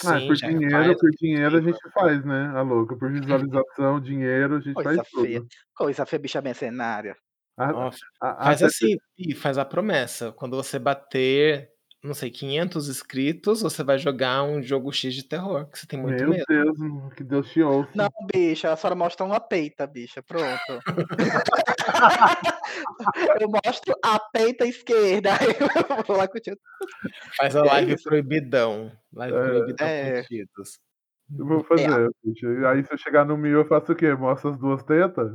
[SPEAKER 2] Ah,
[SPEAKER 1] Sim,
[SPEAKER 2] por
[SPEAKER 1] já
[SPEAKER 2] dinheiro,
[SPEAKER 1] faz
[SPEAKER 2] por dinheiro a gente faz, né, a louca. Por [LAUGHS] visualização, dinheiro, a gente faz
[SPEAKER 3] Coisa feia.
[SPEAKER 2] tudo.
[SPEAKER 3] Coisa feia, bicha mercenária.
[SPEAKER 2] A
[SPEAKER 1] Ó,
[SPEAKER 2] a
[SPEAKER 1] faz
[SPEAKER 2] até
[SPEAKER 1] assim, faz a promessa. Quando você bater, não sei, 500 inscritos, você vai jogar um jogo X de terror, que você tem muito
[SPEAKER 2] Meu
[SPEAKER 1] medo.
[SPEAKER 2] Deus, que Deus te ouça.
[SPEAKER 3] Não, bicha, a senhora mostra uma peita, bicha. Pronto. [LAUGHS] eu mostro a peita esquerda. [LAUGHS] Aí eu vou lá contigo.
[SPEAKER 1] Faz a
[SPEAKER 3] É
[SPEAKER 1] live
[SPEAKER 3] isso.
[SPEAKER 1] proibidão. Live
[SPEAKER 2] É.
[SPEAKER 1] proibidão
[SPEAKER 3] É.
[SPEAKER 2] Eu vou
[SPEAKER 3] É.
[SPEAKER 2] fazer, bicho. Aí se eu chegar no 1000 eu faço o quê? Mostro as 2 tetas?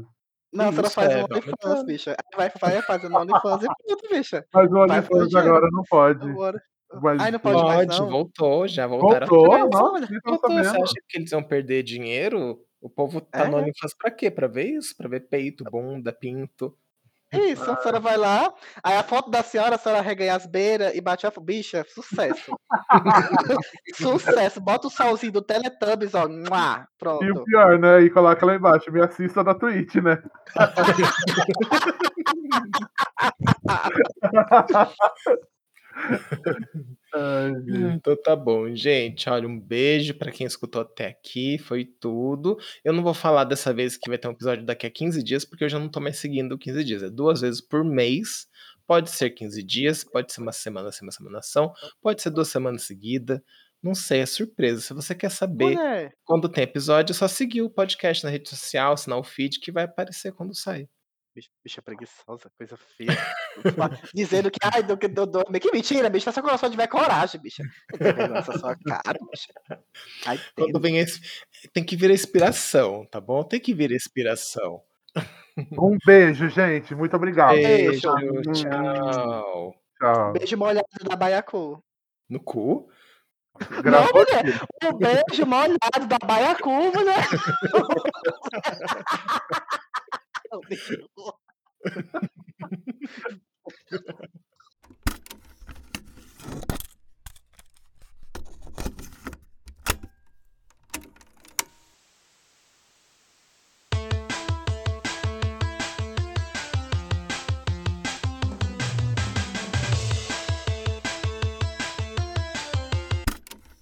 [SPEAKER 3] Não, a senhora
[SPEAKER 1] Isso,
[SPEAKER 3] faz
[SPEAKER 1] é,
[SPEAKER 3] um OnlyFans, bicha. Aí vai, vai fazendo OnlyFans e pronto, bicha.
[SPEAKER 2] Mas o OnlyFans
[SPEAKER 3] dinheiro.
[SPEAKER 2] agora não pode.
[SPEAKER 3] Agora.
[SPEAKER 2] Mas
[SPEAKER 3] Ai, não pode mais
[SPEAKER 1] Pode,
[SPEAKER 3] não?
[SPEAKER 1] voltou, já voltaram
[SPEAKER 2] Voltou?
[SPEAKER 1] atrás.
[SPEAKER 2] Nossa,
[SPEAKER 1] Voltou, você acha que eles iam perder dinheiro? O povo tá no
[SPEAKER 3] É.
[SPEAKER 1] OnlyFans pra quê? Pra ver isso? Pra ver peito, bunda, pinto.
[SPEAKER 3] Isso, a senhora vai lá, aí a foto da senhora, a senhora reganha as beiras e bate a fo bicha, sucesso. [LAUGHS] Sucesso. Bota o solzinho do Teletubbies, ó, mua,
[SPEAKER 2] E o
[SPEAKER 3] pronto.
[SPEAKER 2] pior, né, e coloca lá embaixo, me assista na Twitch, né. [LAUGHS] [LAUGHS] [LAUGHS] Ai, gente.
[SPEAKER 1] Então tá bom, gente. Olha, um beijo pra quem escutou até aqui, foi tudo. Eu não vou falar dessa vez que vai ter um episódio daqui a 15 dias, porque eu já não tô mais seguindo 15 dias. É 2 vezes por mês. Pode ser 15 dias, pode ser uma semana sem uma semana ação, pode ser 2 semanas seguida. Não sei, é surpresa. Se você quer saber
[SPEAKER 3] Mulher.
[SPEAKER 1] quando tem episódio, é só seguir o podcast na rede social, assinar o feed que vai aparecer quando sair.
[SPEAKER 3] Bicha bicha preguiçosa, coisa feia. Dizendo que, ai, do que do do que mentira, bicha, só quando a senhora tiver coragem, bicha. Não nessa sua cara, bicha. Ai,
[SPEAKER 1] Quando vem esse tem que vir a inspiração, tá bom? Tem que vir a inspiração.
[SPEAKER 2] Um beijo, gente. Muito obrigado.
[SPEAKER 1] Beijo, tchau.
[SPEAKER 2] Tchau.
[SPEAKER 3] Beijo molhado da Baiacu.
[SPEAKER 1] No cu?
[SPEAKER 3] Não,
[SPEAKER 2] Gravou
[SPEAKER 3] mulher,
[SPEAKER 2] aqui.
[SPEAKER 3] um beijo molhado da Baiacu, [LAUGHS] お前、こ。